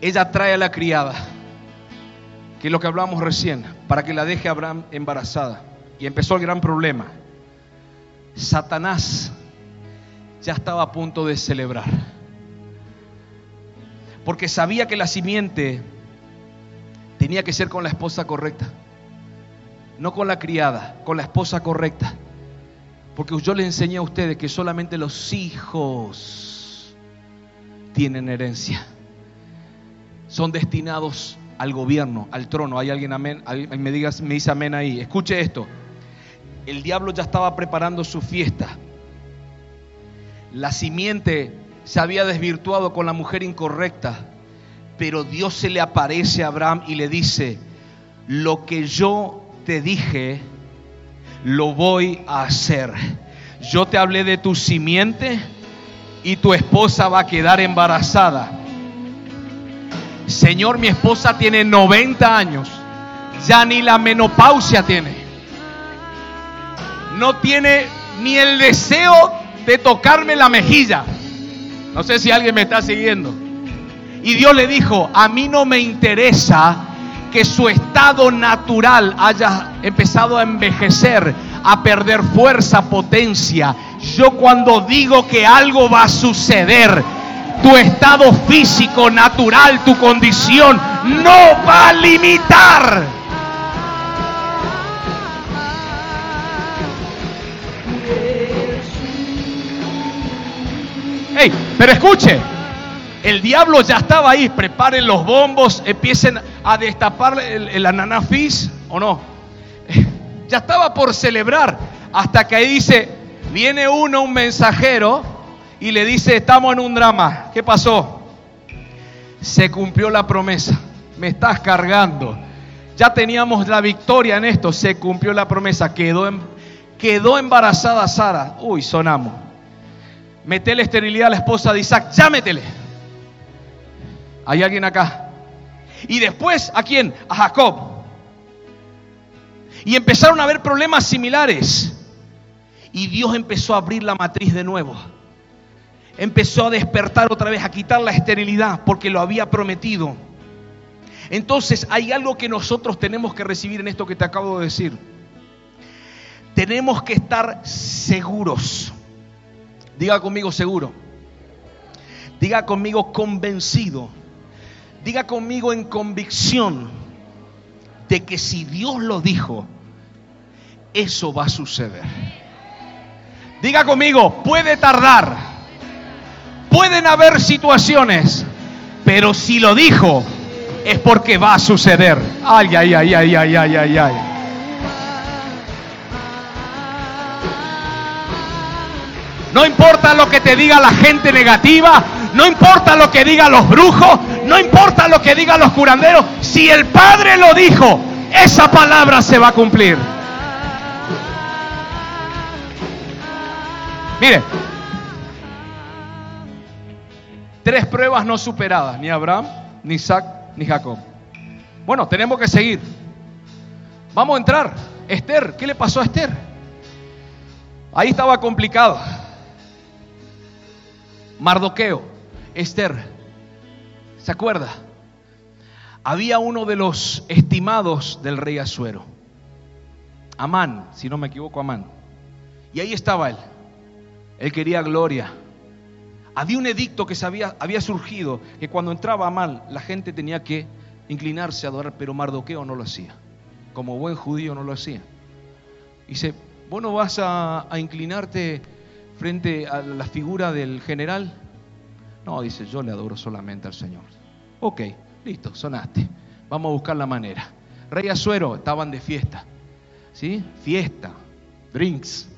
S1: ella trae a la criada, que es lo que hablamos recién, para que la deje Abraham embarazada. Y empezó el gran problema. Satanás ya estaba a punto de celebrar. Porque sabía que la simiente tenía que ser con la esposa correcta. No con la criada, con la esposa correcta. Porque yo le enseñé a ustedes que solamente los hijos tienen herencia. Son destinados al gobierno, al trono. ¿Hay alguien amén? Me, digas, me dice amén ahí. Escuche esto. El diablo ya estaba preparando su fiesta. La simiente se había desvirtuado con la mujer incorrecta. Pero Dios se le aparece a Abraham y le dice, lo que yo te dije, lo voy a hacer. Yo te hablé de tu simiente y tu esposa va a quedar embarazada. Señor, mi esposa tiene 90 años, ya ni la menopausia tiene. No tiene ni el deseo de tocarme la mejilla. No sé si alguien me está siguiendo. Y Dios le dijo, a mí no me interesa que su estado natural haya empezado a envejecer, a perder fuerza, potencia. Yo cuando digo que algo va a suceder, tu estado físico, natural, tu condición, no va a limitar. Hey, pero escuche, el diablo ya estaba ahí. Preparen los bombos, empiecen a destapar el, el ananafis o no. [laughs] Ya estaba por celebrar hasta que ahí dice, Viene uno, un mensajero, y le dice, estamos en un drama. ¿Qué pasó? Se cumplió la promesa. Me estás cargando. Ya teníamos la victoria en esto. Se cumplió la promesa. Quedó, quedó embarazada Sara. Uy, sonamos. Metele esterilidad a la esposa de Isaac. Ya métele. ¿Hay alguien acá? Y después, ¿a quién? A Jacob. Y empezaron a haber problemas similares. Y Dios empezó a abrir la matriz de nuevo. Empezó a despertar otra vez, a quitar la esterilidad, porque lo había prometido. Entonces hay algo que nosotros tenemos que recibir en esto que te acabo de decir. Tenemos que estar seguros. Diga conmigo seguro. Diga conmigo convencido. Diga conmigo en convicción de que si Dios lo dijo, eso va a suceder. Diga conmigo, puede tardar. Pueden haber situaciones, pero si lo dijo, es porque va a suceder. Ay, ay, ay, ay, ay, ay, ay, ay. No importa lo que te diga la gente negativa, no importa lo que digan los brujos, no importa lo que digan los curanderos, si el Padre lo dijo, esa palabra se va a cumplir. Mire, tres pruebas no superadas, ni Abraham, ni Isaac, ni Jacob. Bueno, tenemos que seguir. Vamos a entrar. Esther, ¿qué le pasó a Esther? Ahí estaba complicado. Mardoqueo, Esther, ¿se acuerda? Había uno de los estimados del rey Asuero, Amán, si no me equivoco, Amán. Y ahí estaba él. Él quería gloria. Había un edicto que había surgido, que cuando entraba Amán, la gente tenía que inclinarse a adorar, pero Mardoqueo no lo hacía. Como buen judío no lo hacía. Dice, ¿vos no vas a, a inclinarte frente a la figura del general? No, dice, yo le adoro solamente al Señor. Ok, listo, sonaste. Vamos a buscar la manera. Rey Azuero, estaban de fiesta. ¿Sí? Fiesta, drinks.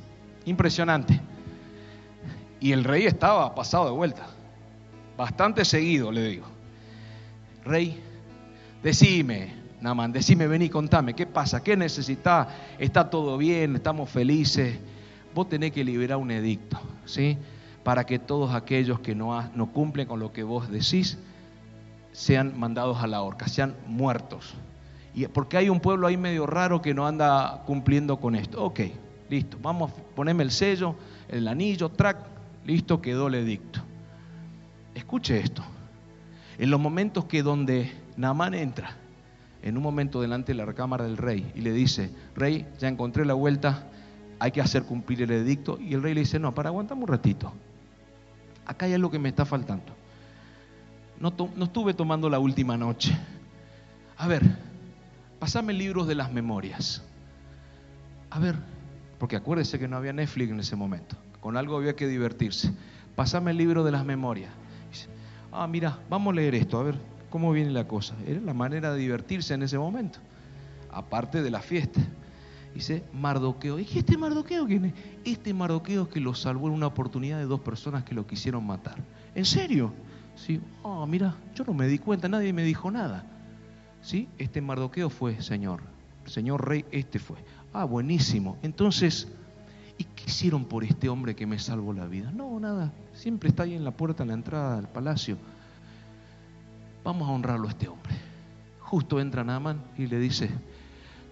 S1: Impresionante. Y el rey estaba pasado de vuelta. Bastante seguido, le digo. Rey, decime, Naman, decime, vení, contame, ¿qué pasa? ¿Qué necesitas? ¿Está todo bien? ¿Estamos felices? Vos tenés que liberar un edicto, ¿sí? Para que todos aquellos que no, no cumplen con lo que vos decís sean mandados a la horca, sean muertos. Y porque hay un pueblo ahí medio raro que no anda cumpliendo con esto. Ok, listo, vamos, poneme el sello, el anillo, track, listo, quedó el edicto. Escuche esto. En los momentos que donde Naamán entra, en un momento delante de la recámara del rey, y le dice, rey, ya encontré la vuelta, hay que hacer cumplir el edicto. Y el rey le dice, no, para aguantame un ratito. Acá hay algo que me está faltando. No, estuve tomando la última noche. A ver, pasame libros de las memorias. A ver, porque acuérdese que no había Netflix en ese momento. Con algo había que divertirse. Pasame el libro de las memorias. Ah, mira, vamos a leer esto, a ver cómo viene la cosa. Era la manera de divertirse en ese momento, aparte de la fiesta. Dice Mardoqueo. ¿Y este Mardoqueo quién es? Este Mardoqueo que lo salvó en una oportunidad de dos personas que lo quisieron matar. ¿En serio? Sí. Ah, mira, yo no me di cuenta, nadie me dijo nada. ¿Sí? Este Mardoqueo fue, Señor. Señor Rey, este fue. Ah, buenísimo. Entonces, ¿y qué hicieron por este hombre que me salvó la vida? No, nada. Siempre está ahí en la puerta, en la entrada del palacio. Vamos a honrarlo a este hombre. Justo entra Naaman y le dice,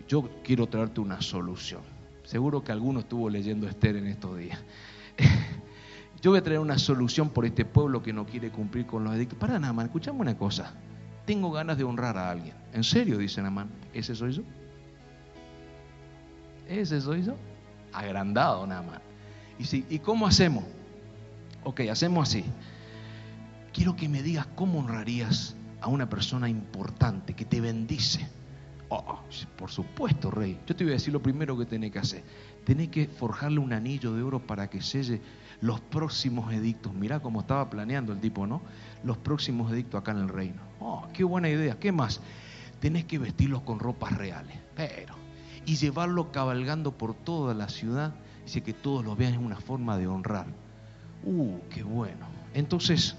S1: yo quiero traerte una solución. Seguro que alguno estuvo leyendo Esther en estos días. [laughs] Yo voy a traer una solución por este pueblo que no quiere cumplir con los edictos. Para Naaman, escuchame una cosa. Tengo ganas de honrar a alguien. ¿En serio? Dice Naaman. ¿Ese soy yo? ¿Ese soy yo? Agrandado Naaman. Y ¿y cómo hacemos? Ok, hacemos así. Quiero que me digas cómo honrarías a una persona importante que te bendice. Oh, por supuesto, rey. Yo te voy a decir lo primero que tenés que hacer. Tenés que forjarle un anillo de oro para que selle los próximos edictos. Mirá cómo estaba planeando el tipo, ¿no? Los próximos edictos acá en el reino. Oh, qué buena idea. ¿Qué más? Tenés que vestirlos con ropas reales. Pero, y llevarlo cabalgando por toda la ciudad Dice que todos lo vean es una forma de honrar. Uh, qué bueno. Entonces,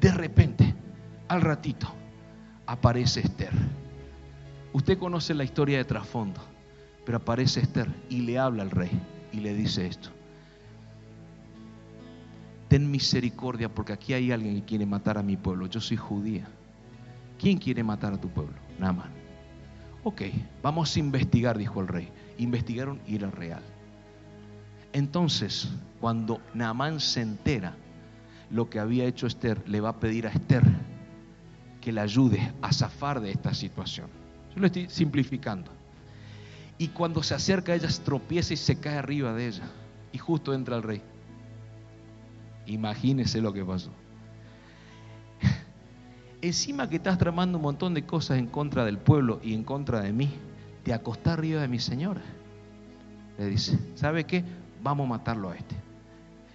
S1: de repente, al ratito, aparece Esther. Usted conoce la historia de trasfondo, pero aparece Esther y le habla al rey y le dice esto. Ten misericordia porque aquí hay alguien que quiere matar a mi pueblo. Yo soy judía. ¿Quién quiere matar a tu pueblo? Naaman. Ok, vamos a investigar, dijo el rey. Investigaron y era real. Entonces, cuando Naamán se entera lo que había hecho Esther, le va a pedir a Esther que le ayude a zafar de esta situación. Lo estoy simplificando. Y cuando se acerca a ella, tropieza y se cae arriba de ella. Y justo entra el rey. Imagínese lo que pasó. [laughs] Encima que estás tramando un montón de cosas en contra del pueblo y en contra de mí, te acostás arriba de mi señora. Le dice, ¿sabe qué? Vamos a matarlo a este.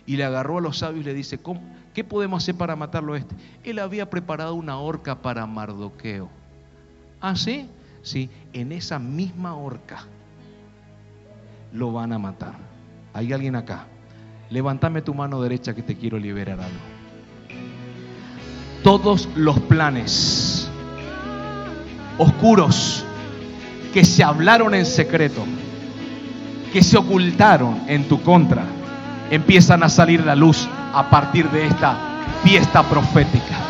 S1: Y le agarró a los sabios y le dice, ¿cómo? ¿qué podemos hacer para matarlo a este? Él había preparado una horca para Mardoqueo. ¿Ah, sí? Sí, en esa misma horca lo van a matar. ¿Hay alguien acá? Levántame tu mano derecha que te quiero liberar algo. Todos los planes oscuros que se hablaron en secreto, que se ocultaron en tu contra, empiezan a salir la luz a partir de esta fiesta profética.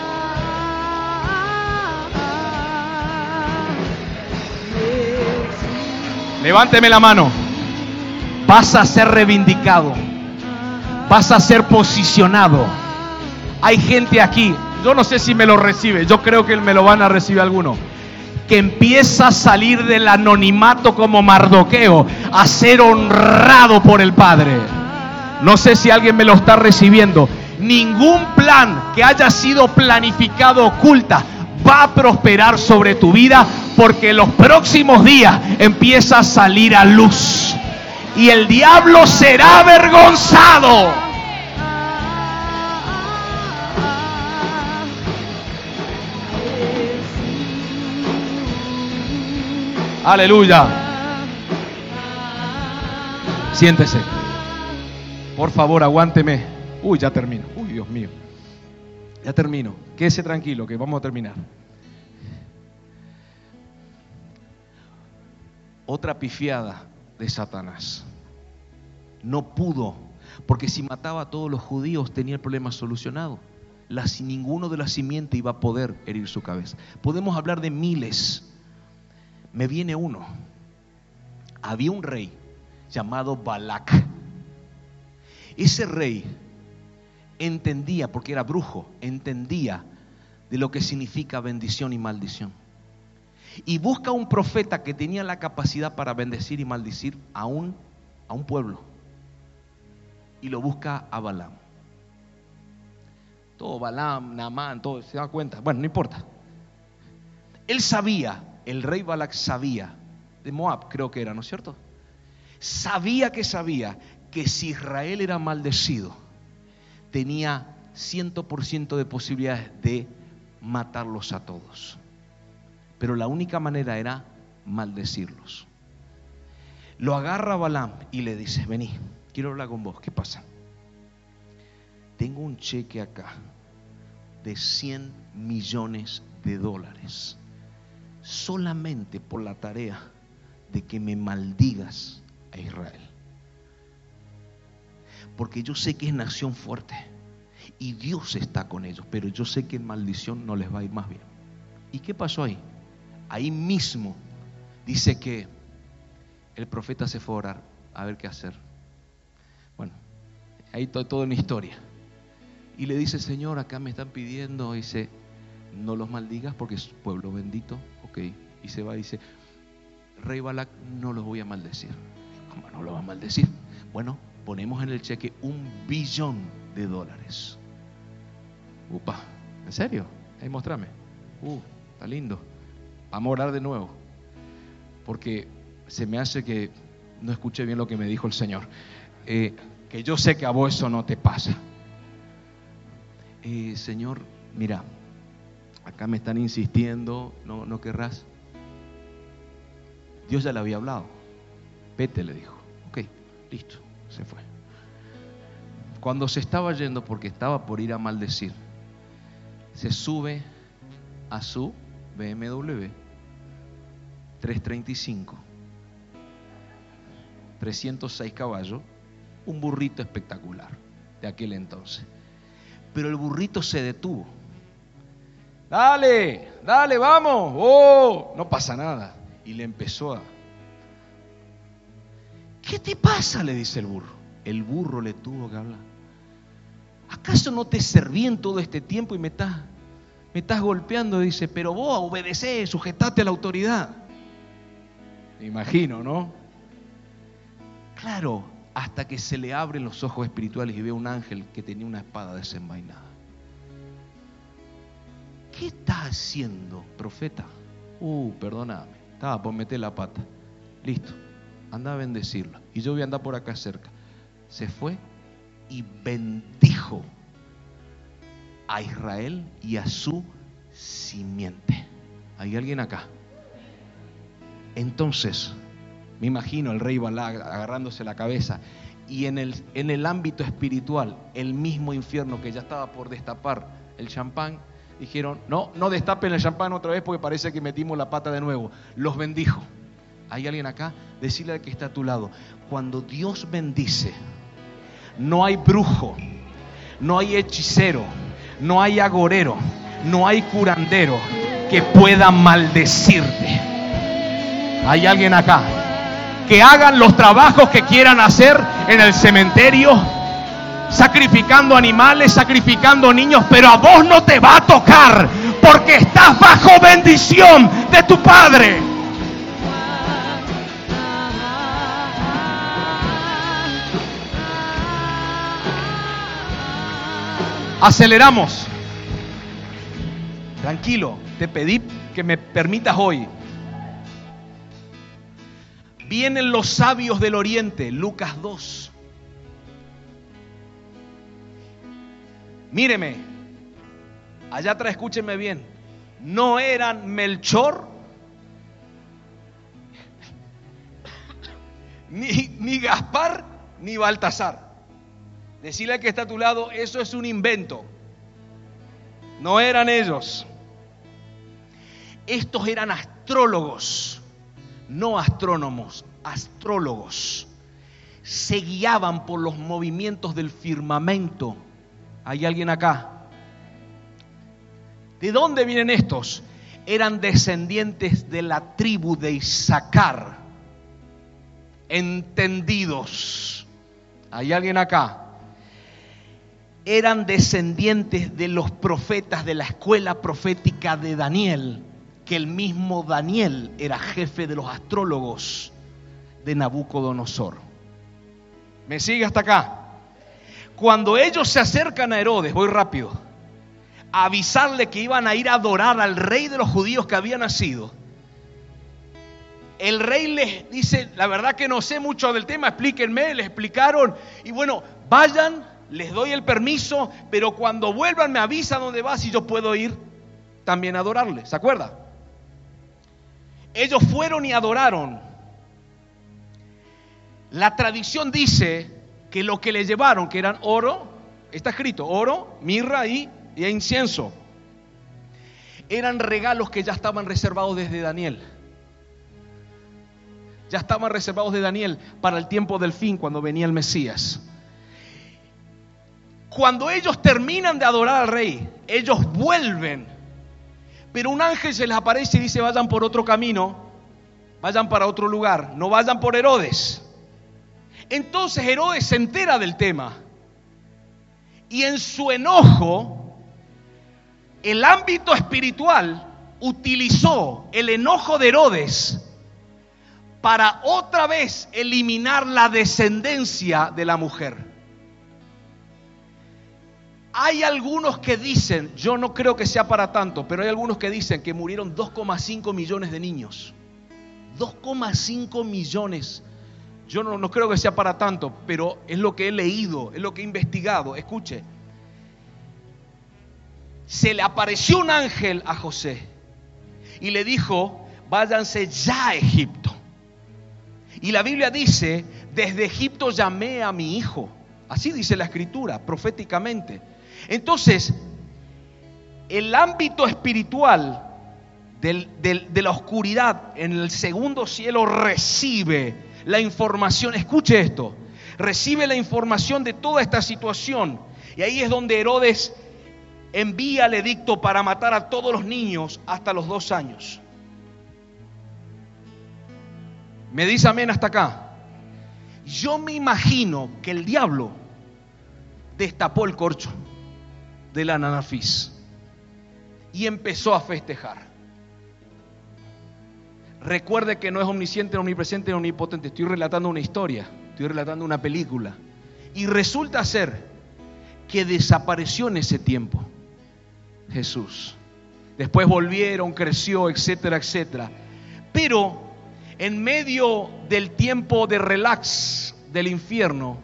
S1: Levánteme la mano. Vas a ser reivindicado. Vas a ser posicionado. Hay gente aquí, yo no sé si me lo recibe, yo creo que me lo van a recibir alguno, que empieza a salir del anonimato como Mardoqueo, a ser honrado por el Padre. No sé si alguien me lo está recibiendo. Ningún plan que haya sido planificado oculta va a prosperar sobre tu vida porque los próximos días empieza a salir a luz. Y el diablo será avergonzado. Aleluya. Siéntese. Por favor, aguánteme. Uy, ya termino. Uy, Dios mío. Ya termino. Quédese tranquilo, que vamos a terminar. Otra pifiada de Satanás. No pudo, porque si mataba a todos los judíos tenía el problema solucionado. La, ninguno de la simiente iba a poder herir su cabeza. Podemos hablar de miles. Me viene uno. Había un rey llamado Balak. Ese rey entendía, porque era brujo, entendía de lo que significa bendición y maldición. Y busca un profeta que tenía la capacidad para bendecir y maldecir a un, a un pueblo. Y lo busca a Balaam. Todo Balaam, Naamán, todo, se da cuenta. Bueno, no importa. Él sabía, el rey Balak sabía, de Moab creo que era, ¿no es cierto? Sabía que sabía que si Israel era maldecido, tenía 100% de posibilidades de matarlos a todos. Pero la única manera era maldecirlos. Lo agarra Balaam y le dice, vení, quiero hablar con vos, ¿qué pasa? Tengo un cheque acá de 100 millones de dólares solamente por la tarea de que me maldigas a Israel porque yo sé que es nación fuerte y Dios está con ellos, pero yo sé que en maldición no les va a ir más bien. ¿Y qué pasó ahí? Ahí mismo dice que el profeta se fue a orar a ver qué hacer. Bueno, ahí todo, todo en historia. Y le dice, Señor, acá me están pidiendo, dice, no los maldigas porque es pueblo bendito. Y se va y dice, Rey Balak, no los voy a maldecir. ¿Cómo no lo va a maldecir? Bueno, ponemos en el cheque un billón de dólares. Upa, ¿en serio? Ahí mostrame. Uh, está lindo. Vamos a orar de nuevo. Porque se me hace que no escuché bien lo que me dijo el Señor. Eh, que yo sé que a vos eso no te pasa. Eh, señor, mira, acá me están insistiendo, no, no querrás. Dios ya le había hablado. Vete, le dijo. Ok, listo. Se fue. Cuando se estaba yendo, porque estaba por ir a maldecir, se sube a su BMW 335, 306 caballos, un burrito espectacular de aquel entonces. Pero el burrito se detuvo. Dale, dale, vamos. Oh, no pasa nada. Y le empezó a... ¿Qué te pasa? le dice el burro. El burro le tuvo que hablar. ¿Acaso no te serví en todo este tiempo y me estás, golpeando? Dice, pero vos obedecé, sujetate a la autoridad. Me imagino, ¿no? Claro, hasta que se le abren los ojos espirituales y ve un ángel que tenía una espada desenvainada. ¿Qué estás haciendo, profeta? Uh, perdóname, estaba por meter la pata. Listo, anda a bendecirlo. Y yo voy a andar por acá cerca. Se fue y bendijo a Israel y a su simiente. ¿Hay alguien acá? Entonces, me imagino el rey Balá agarrándose la cabeza y en el, en el ámbito espiritual, el mismo infierno que ya estaba por destapar el champán, dijeron, no, no destapen el champán otra vez porque parece que metimos la pata de nuevo. Los bendijo. ¿Hay alguien acá? Decirle al que está a tu lado, cuando Dios bendice, no hay brujo, no hay hechicero, no hay agorero, no hay curandero que pueda maldecirte. ¿Hay alguien acá? Que hagan los trabajos que quieran hacer en el cementerio, sacrificando animales, sacrificando niños, pero a vos no te va a tocar porque estás bajo bendición de tu Padre. Aceleramos. Tranquilo, te pedí que me permitas hoy. Vienen los sabios del oriente, Lucas 2. Míreme, allá atrás escúchenme bien. No eran Melchor ni, ni Gaspar ni Baltasar. Decirle al que está a tu lado, eso es un invento. No eran ellos. Estos eran astrólogos, no astrónomos, astrólogos. Se guiaban por los movimientos del firmamento. ¿Hay alguien acá? ¿De dónde vienen estos? Eran descendientes de la tribu de Isaacar. Entendidos. ¿Hay alguien acá? Eran descendientes de los profetas de la escuela profética de Daniel, que el mismo Daniel era jefe de los astrólogos de Nabucodonosor. ¿Me sigue hasta acá? Cuando ellos se acercan a Herodes, voy rápido, a avisarle que iban a ir a adorar al rey de los judíos que había nacido, el rey les dice, la verdad que no sé mucho del tema, explíquenme, les explicaron, y bueno, vayan les doy el permiso, pero cuando vuelvan me avisa dónde vas y yo puedo ir también a adorarle. ¿Se acuerda? Ellos fueron y adoraron. La tradición dice que lo que le llevaron, que eran oro, está escrito, oro, mirra y, y incienso, eran regalos que ya estaban reservados desde Daniel. Ya estaban reservados de Daniel para el tiempo del fin, cuando venía el Mesías. Cuando ellos terminan de adorar al rey, ellos vuelven. Pero un ángel se les aparece y dice, vayan por otro camino, vayan para otro lugar, no vayan por Herodes. Entonces Herodes se entera del tema. Y en su enojo, el ámbito espiritual utilizó el enojo de Herodes para otra vez eliminar la descendencia de la mujer. Hay algunos que dicen, yo no creo que sea para tanto, pero hay algunos que dicen que murieron 2,5 millones de niños. 2,5 millones. Yo no, no, creo que sea para tanto, pero es lo que he leído, es lo que he investigado. Escuche, se le apareció un ángel a José y le dijo, váyanse ya a Egipto. Y la Biblia dice desde Egipto llamé a mi hijo. Así dice la escritura, proféticamente. Entonces, el ámbito espiritual de la oscuridad en el segundo cielo recibe la información, escuche esto, recibe la información de toda esta situación. Y ahí es donde Herodes envía el edicto para matar a todos los niños hasta los dos años. Me dice amén hasta acá. Yo me imagino que el diablo destapó el corcho de la nanafis y empezó a festejar. Recuerde que no es omnisciente, omnipresente, omnipotente. Estoy relatando una historia, estoy relatando una película. Y resulta ser que desapareció en ese tiempo Jesús. Después volvieron, creció, etcétera, etcétera. Pero en medio del tiempo de relax del infierno,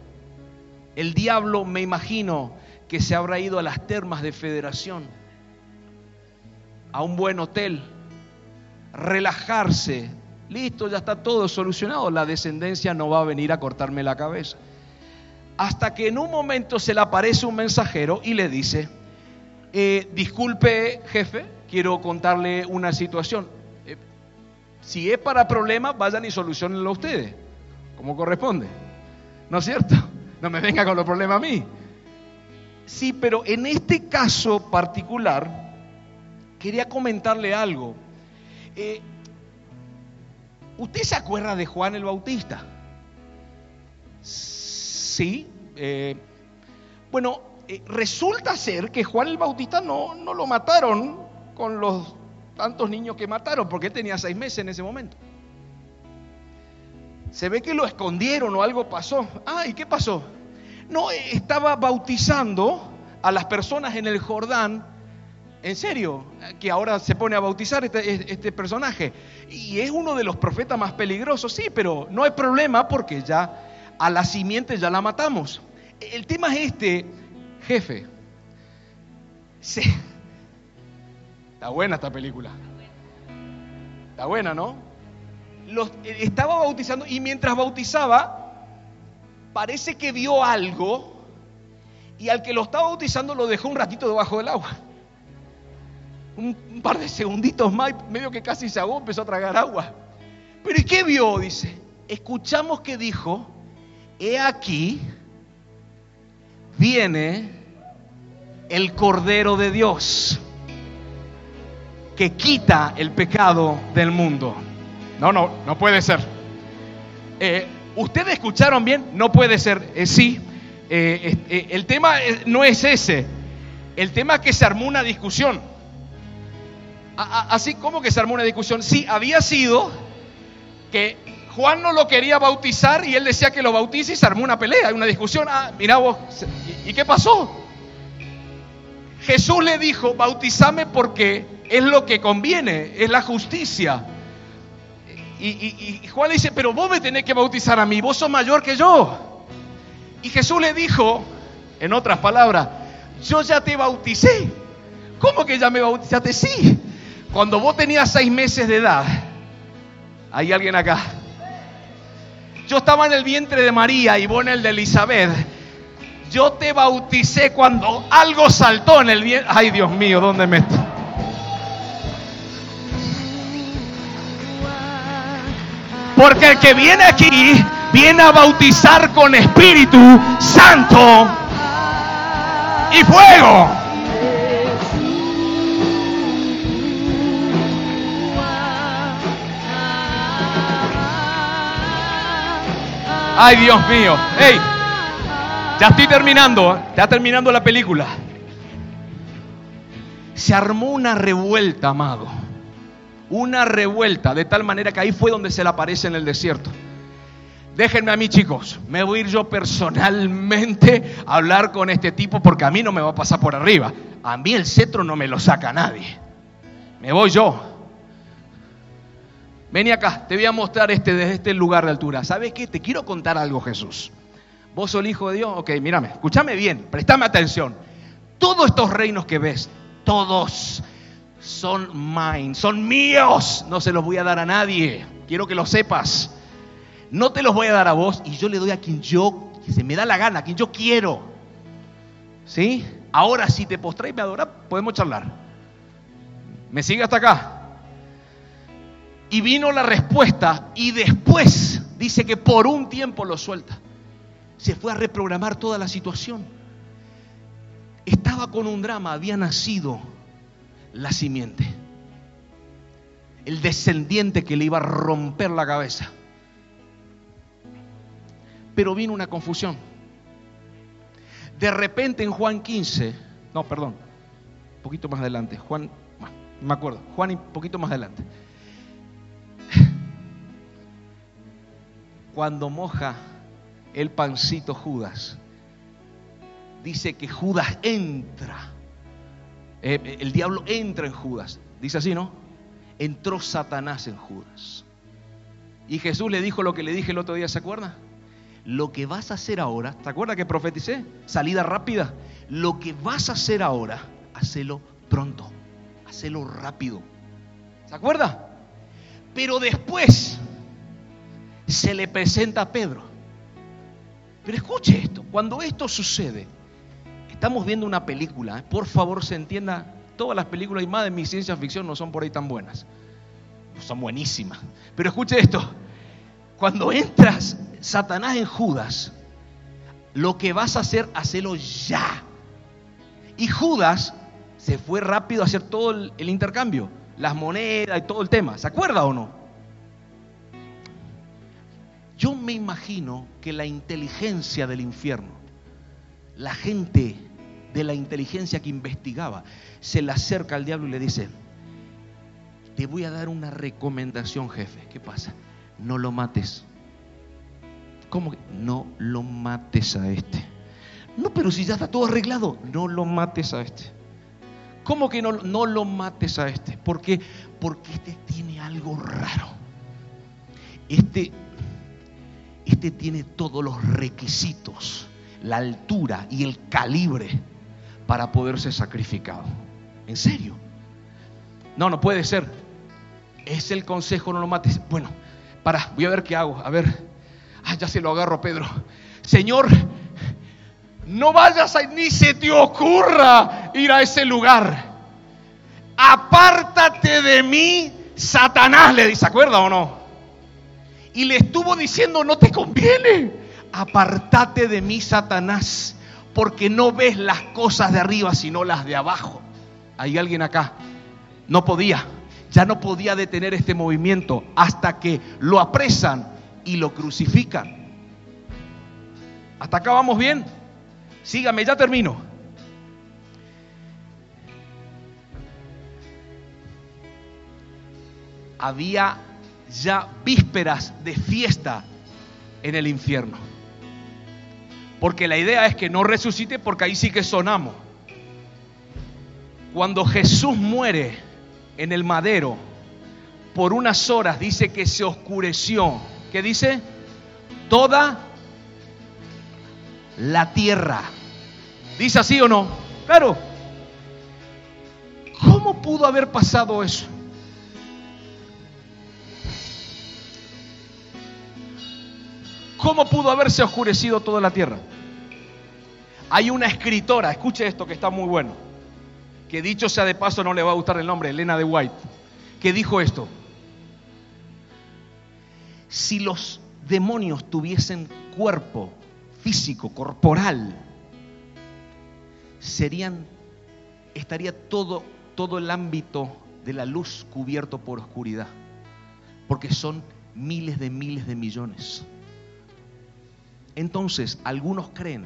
S1: el diablo me imagino que se habrá ido a las termas de federación, a un buen hotel, relajarse. Listo, ya está todo solucionado. La descendencia no va a venir a cortarme la cabeza. Hasta que en un momento se le aparece un mensajero y le dice, eh, disculpe jefe, quiero contarle una situación. Eh, si es para problemas, vayan y solucionenlo ustedes, como corresponde. ¿No es cierto? No me venga con los problemas a mí. Sí, pero en este caso particular, quería comentarle algo. Eh, ¿Usted se acuerda de Juan el Bautista? Sí. Eh, bueno, eh, resulta ser que Juan el Bautista no, no lo mataron con los tantos niños que mataron, porque él tenía seis meses en ese momento. Se ve que lo escondieron o algo pasó. Ah, ¿y qué pasó? No, estaba bautizando a las personas en el Jordán en serio, que ahora se pone a bautizar este, este, personaje. Y es uno de los profetas más peligrosos, sí, pero no hay problema porque ya a la simiente ya la matamos. El tema es este, jefe. Sí. Está buena esta película. Está buena, ¿no? estaba bautizando y mientras bautizaba, parece que vio algo y al que lo estaba bautizando lo dejó un ratito debajo del agua un, par de segunditos más, medio que casi se ahogó, empezó a tragar agua. Pero ¿y qué vio? Dice, escuchamos que dijo, he aquí, viene el Cordero de Dios que quita el pecado del mundo. No, no, no puede ser. Eh, ¿Ustedes escucharon bien? No puede ser. Eh, sí, eh, el tema no es ese. El tema es que se armó una discusión así como que se armó una discusión. Sí, había sido que Juan no lo quería bautizar y él decía que lo bautice y se armó una pelea, una discusión. Ah, mira vos, ¿y qué pasó? Jesús le dijo, bautizame porque es lo que conviene, es la justicia. Y, y, Juan le dice, pero vos me tenés que bautizar a mí, vos sos mayor que yo. Y Jesús le dijo, en otras palabras, yo ya te bauticé. ¿Cómo que ya me bautizaste? Sí, cuando vos tenías seis meses de edad, hay alguien acá. Yo estaba en el vientre de María y vos en el de Elizabeth. Yo te bauticé cuando algo saltó en el vientre. Ay, Dios mío, ¿dónde me estoy? Porque el que viene aquí viene a bautizar con Espíritu Santo y fuego. Ay, Dios mío. Hey, ya estoy terminando, ya terminando la película. Se armó una revuelta, amado. Una revuelta, de tal manera que ahí fue donde se le aparece en el desierto. Déjenme a mí, chicos. Me voy a ir yo personalmente a hablar con este tipo porque a mí no me va a pasar por arriba. A mí el cetro no me lo saca nadie. Me voy yo. Vení acá, te voy a mostrar este desde este lugar de altura. ¿Sabes qué? Te quiero contar algo, Jesús. ¿Vos sos el Hijo de Dios? Ok, mírame, escúchame bien, préstame atención. Todos estos reinos que ves, todos son son míos. No se los voy a dar a nadie. Quiero que lo sepas. no te los voy a dar a vos y yo le doy a quien yo, se me da la gana, a quien yo quiero. ¿Sí? Ahora si te postrás y me adoras, podemos charlar. ¿Me sigue hasta acá? Y vino la respuesta y después dice que por un tiempo lo suelta. Se fue a reprogramar toda la situación. Estaba con un drama, había nacido la simiente. El descendiente que le iba a romper la cabeza. Pero vino una confusión. De repente en Juan 15, no, perdón, un poquito más adelante, Juan, me acuerdo, Juan un poquito más adelante. Cuando moja el pancito Judas, dice que Judas entra. Eh, el diablo entra en Judas. Dice así, ¿no? Entró Satanás en Judas. Y Jesús le dijo lo que le dije el otro día, ¿se acuerda? Lo que vas a hacer ahora, ¿te acuerdas que profeticé? Salida rápida. Lo que vas a hacer ahora, hacelo pronto, hacelo rápido. ¿Se acuerda? Pero después se le presenta a Pedro. Pero escuche esto, cuando esto sucede, estamos viendo una película, ¿eh? por favor se entienda, todas las películas y más de mi ciencia ficción no son por ahí tan buenas, son buenísimas. Pero escuche esto, cuando entras Satanás en Judas, lo que vas a hacer, hacelo ya. Y Judas se fue rápido a hacer todo el, el intercambio, las monedas y todo el tema, ¿se acuerda o no? Yo me imagino que la inteligencia del infierno, la gente de la inteligencia que investigaba, se le acerca al diablo y le dice, te voy a dar una recomendación, jefe. ¿Qué pasa? No lo mates. ¿Cómo que? No lo mates a este. No, pero si ya está todo arreglado, no lo mates a este. ¿Cómo que no, no lo mates a este? ¿Por qué? Porque este tiene algo raro. Este este tiene todos los requisitos, la altura y el calibre para poder ser sacrificado. ¿En serio? No, no puede ser. Es el consejo, no lo mates. Bueno, para, voy a ver qué hago. A ver. Ah, ya se lo agarro, Pedro. Señor, no vayas a, ni se te ocurra ir a ese lugar. Apártate de mí, Satanás, le dice, ¿acuerda o no? y le estuvo diciendo, no te conviene, apartate de mí, Satanás, porque no ves las cosas de arriba, sino las de abajo. Hay alguien acá, no podía, ya no podía detener este movimiento hasta que lo apresan y lo crucifican. ¿Hasta acá vamos bien? Sígame, ya termino. Había ya vísperas de fiesta en el infierno. Porque la idea es que no resucite porque ahí sí que sonamos. Cuando Jesús muere en el madero, por unas horas dice que se oscureció. ¿Qué dice? Toda la tierra. ¿Dice así o no? Claro. ¿Cómo pudo haber pasado eso? ¿Cómo pudo haberse oscurecido toda la tierra? Hay una escritora, escuche esto que está muy bueno, que dicho sea de paso no le va a gustar el nombre, Elena de White, que dijo esto. Si los demonios tuviesen cuerpo físico, corporal, serían, estaría todo, todo el ámbito de la luz cubierto por oscuridad, porque son miles de miles de millones. Entonces, algunos creen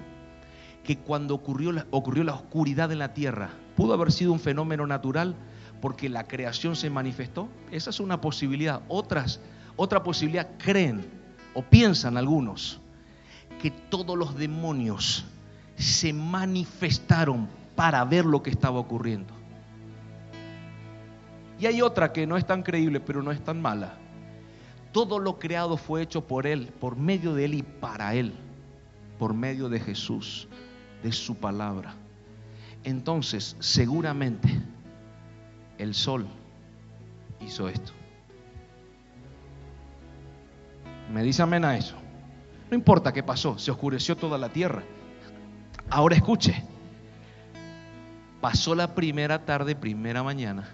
S1: que cuando ocurrió la, oscuridad en la tierra, pudo haber sido un fenómeno natural porque la creación se manifestó. Esa es una posibilidad. Otras, otra posibilidad creen o piensan algunos que todos los demonios se manifestaron para ver lo que estaba ocurriendo. Y hay otra que no es tan creíble, pero no es tan mala todo lo creado fue hecho por Él, por medio de Él y para Él, por medio de Jesús, de su palabra. Entonces, seguramente, el sol hizo esto. Me dice amén a eso. No importa qué pasó, se oscureció toda la tierra. Ahora escuche. Pasó la primera tarde, primera mañana,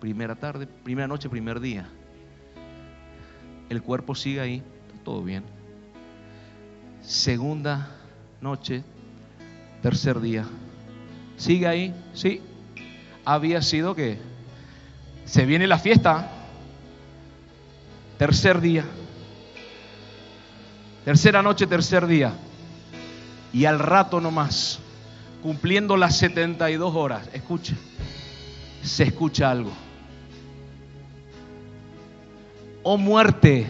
S1: primera tarde, primera noche, primer día. El cuerpo sigue ahí, todo bien. Segunda noche, tercer día. ¿Sigue ahí? Sí. Había sido que se viene la fiesta. Tercer día. Tercera noche, tercer día. Y al rato nomás, cumpliendo las 72 horas, escuche, se escucha algo. Oh muerte,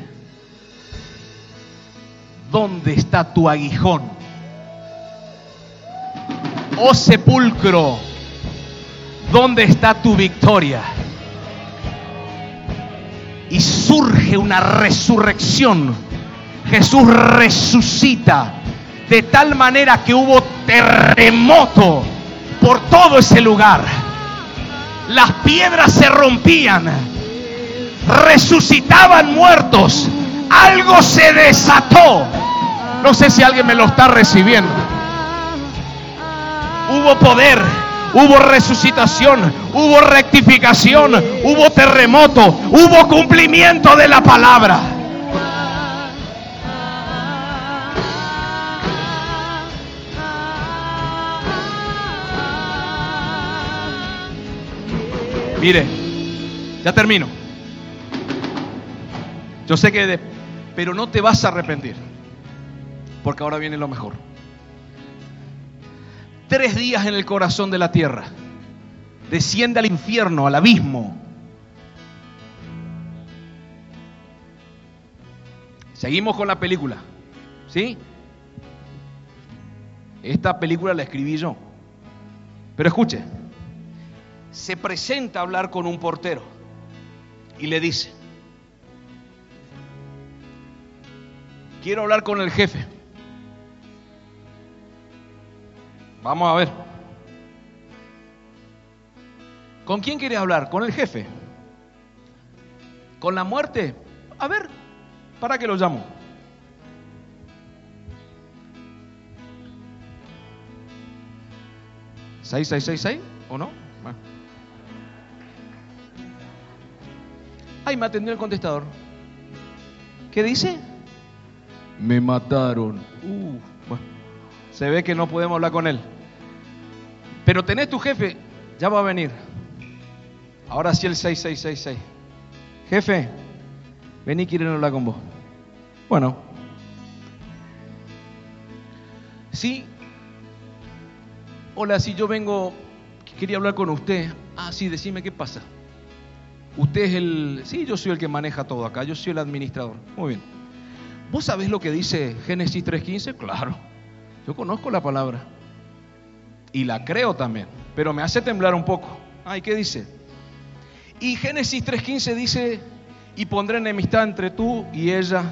S1: ¿dónde está tu aguijón? Oh sepulcro, ¿dónde está tu victoria? Y surge una resurrección. Jesús resucita de tal manera que hubo terremoto por todo ese lugar. Las piedras se rompían, resucitaban muertos, algo se desató. No sé si alguien me lo está recibiendo. Hubo poder, hubo resucitación, hubo rectificación, hubo terremoto, hubo cumplimiento de la palabra. Mire, ya termino. Yo sé que, de, pero no te vas a arrepentir, porque ahora viene lo mejor. Tres días en el corazón de la tierra, desciende al infierno, al abismo. Seguimos con la película, ¿sí? Esta película la escribí yo. Pero escuche, se presenta a hablar con un portero y le dice, quiero hablar con el jefe. Vamos a ver. ¿Con quién quiere hablar? ¿Con el jefe? ¿Con la muerte? A ver, ¿para qué lo llamo? ¿Seis, seis, seis, seis? ¿O no? Ay, me atendió el contestador. ¿Qué dice? Me mataron. Uh, se ve que no podemos hablar con él. Pero tenés tu jefe, ya va a venir. Ahora sí el 6666. Jefe, vení, quieren hablar con vos. Bueno. Sí. Hola, si yo vengo, quería hablar con usted. Ah, sí, decime qué pasa. Usted es el... Sí, yo soy el que maneja todo acá, yo soy el administrador. Muy bien. ¿Vos sabés lo que dice Génesis 3.15? Claro, yo conozco la palabra. Y la creo también, pero me hace temblar un poco. Ay, ¿qué dice? Y Génesis 3.15 dice, y pondré enemistad entre tú y ella,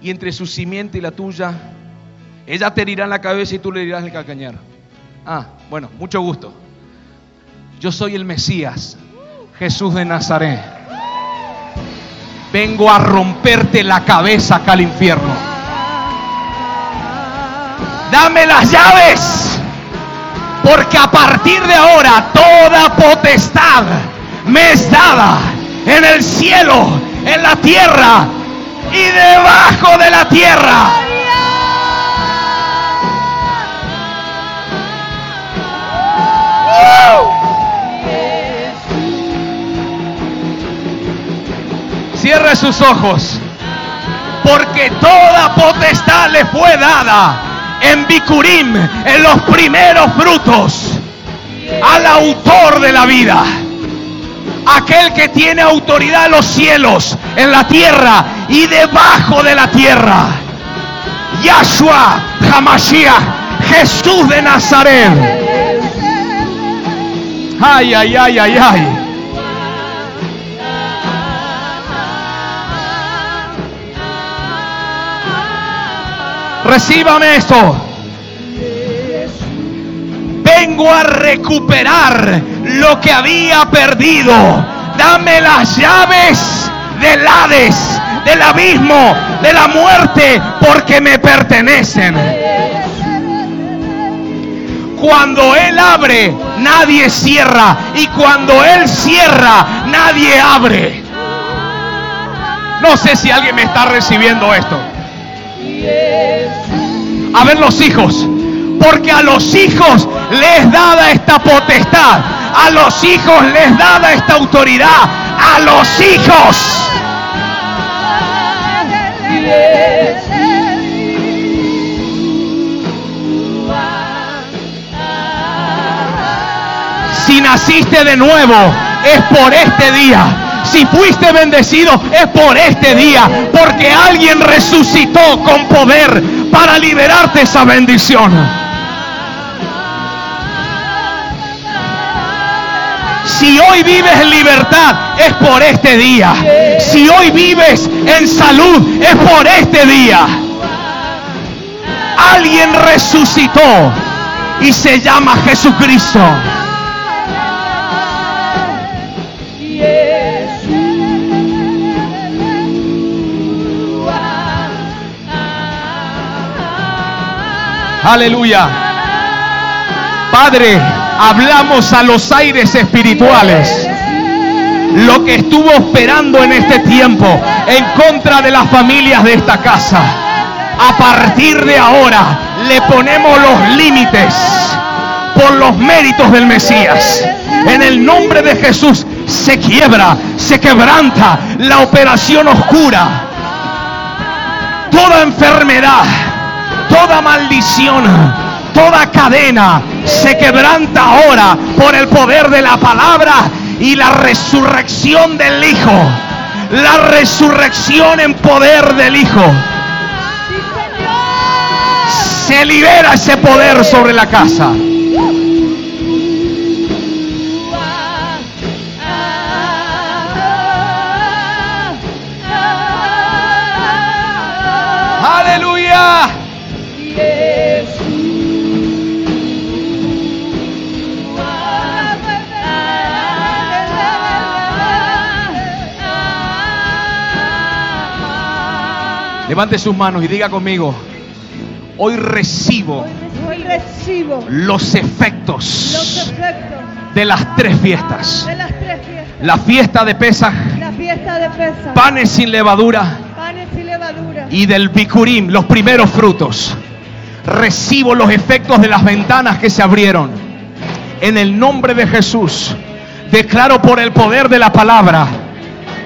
S1: y entre su simiente y la tuya. Ella te herirá en la cabeza y tú le dirás el calcañar. Ah, bueno, mucho gusto. Yo soy el Mesías, Jesús de Nazaret. Vengo a romperte la cabeza acá al infierno. Dame las llaves. Porque a partir de ahora toda potestad me es dada en el cielo, en la tierra y debajo de la tierra. Sus ojos. Porque toda potestad le fue dada en Bicurim, en los primeros frutos, al autor de la vida. Aquel que tiene autoridad en los cielos, en la tierra y debajo de la tierra. Yahshua Hamashiach, Jesús de Nazaret. Ay, ay, ay, ay, ay. Recíbame esto. Vengo a recuperar lo que había perdido. Dame las llaves del Hades, del abismo, de la muerte porque me pertenecen. Cuando Él abre, nadie cierra. Y cuando Él cierra, nadie abre. No sé si alguien me está recibiendo esto. A ver los hijos. Porque a los hijos les dada esta potestad. A los hijos les dada esta autoridad. A los hijos. Si naciste de nuevo, es por este día. Si fuiste bendecido, es por este día. Porque alguien resucitó con poder para liberarte esa bendición. Si hoy vives en libertad, es por este día. Si hoy vives en salud, es por este día. Alguien resucitó y se llama Jesucristo. Aleluya. Padre, hablamos a los aires espirituales. Lo que estuvo esperando en este tiempo en contra de las familias de esta casa. A partir de ahora le ponemos los límites por los méritos del Mesías. En el nombre de Jesús se quiebra, se quebranta la operación oscura. Toda enfermedad toda maldición, toda cadena se quebranta ahora por el poder de la palabra y la resurrección del Hijo. La resurrección en poder del Hijo. Se libera ese poder sobre la casa. Levante sus manos y diga conmigo, hoy recibo,
S2: Hoy recibo
S1: los efectos,
S2: los efectos
S1: de las tres fiestas.
S2: de las tres fiestas.
S1: La fiesta de Pesaj,
S2: La fiesta de Pesa,
S1: panes sin levadura
S2: panes y levadura.
S1: y del Bikurim, los primeros frutos. Recibo los efectos de las ventanas que se abrieron. En el nombre de Jesús, declaro por el poder de la palabra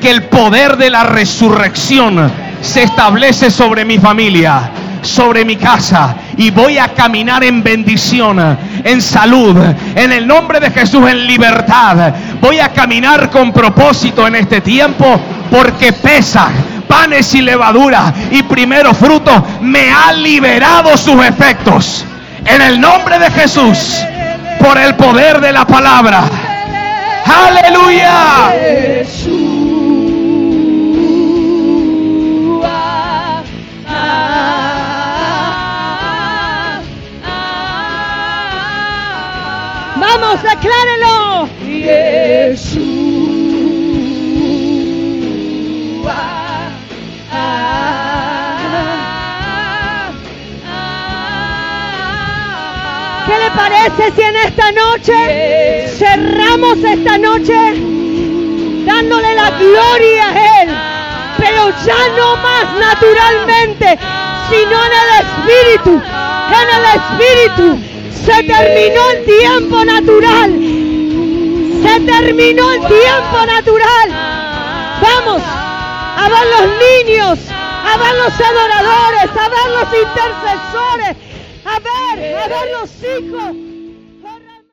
S1: que el poder de la resurrección se establece sobre mi familia, sobre mi casa y voy a caminar en bendición, en salud, en el nombre de Jesús, en libertad. Voy a caminar con propósito en este tiempo porque pesa. Panes y levadura y primero fruto me ha liberado sus efectos. En el nombre de Jesús, por el poder de la palabra. Aleluya.
S2: Vamos, declárelo. ¿Qué le parece si en esta noche cerramos esta noche dándole la gloria a Él? Pero ya no más naturalmente, sino en el Espíritu. En el Espíritu. Se terminó el tiempo natural. Se terminó el tiempo natural. Vamos a ver los niños, a ver los adoradores, a ver los intercesores, a ver, a ver los hijos.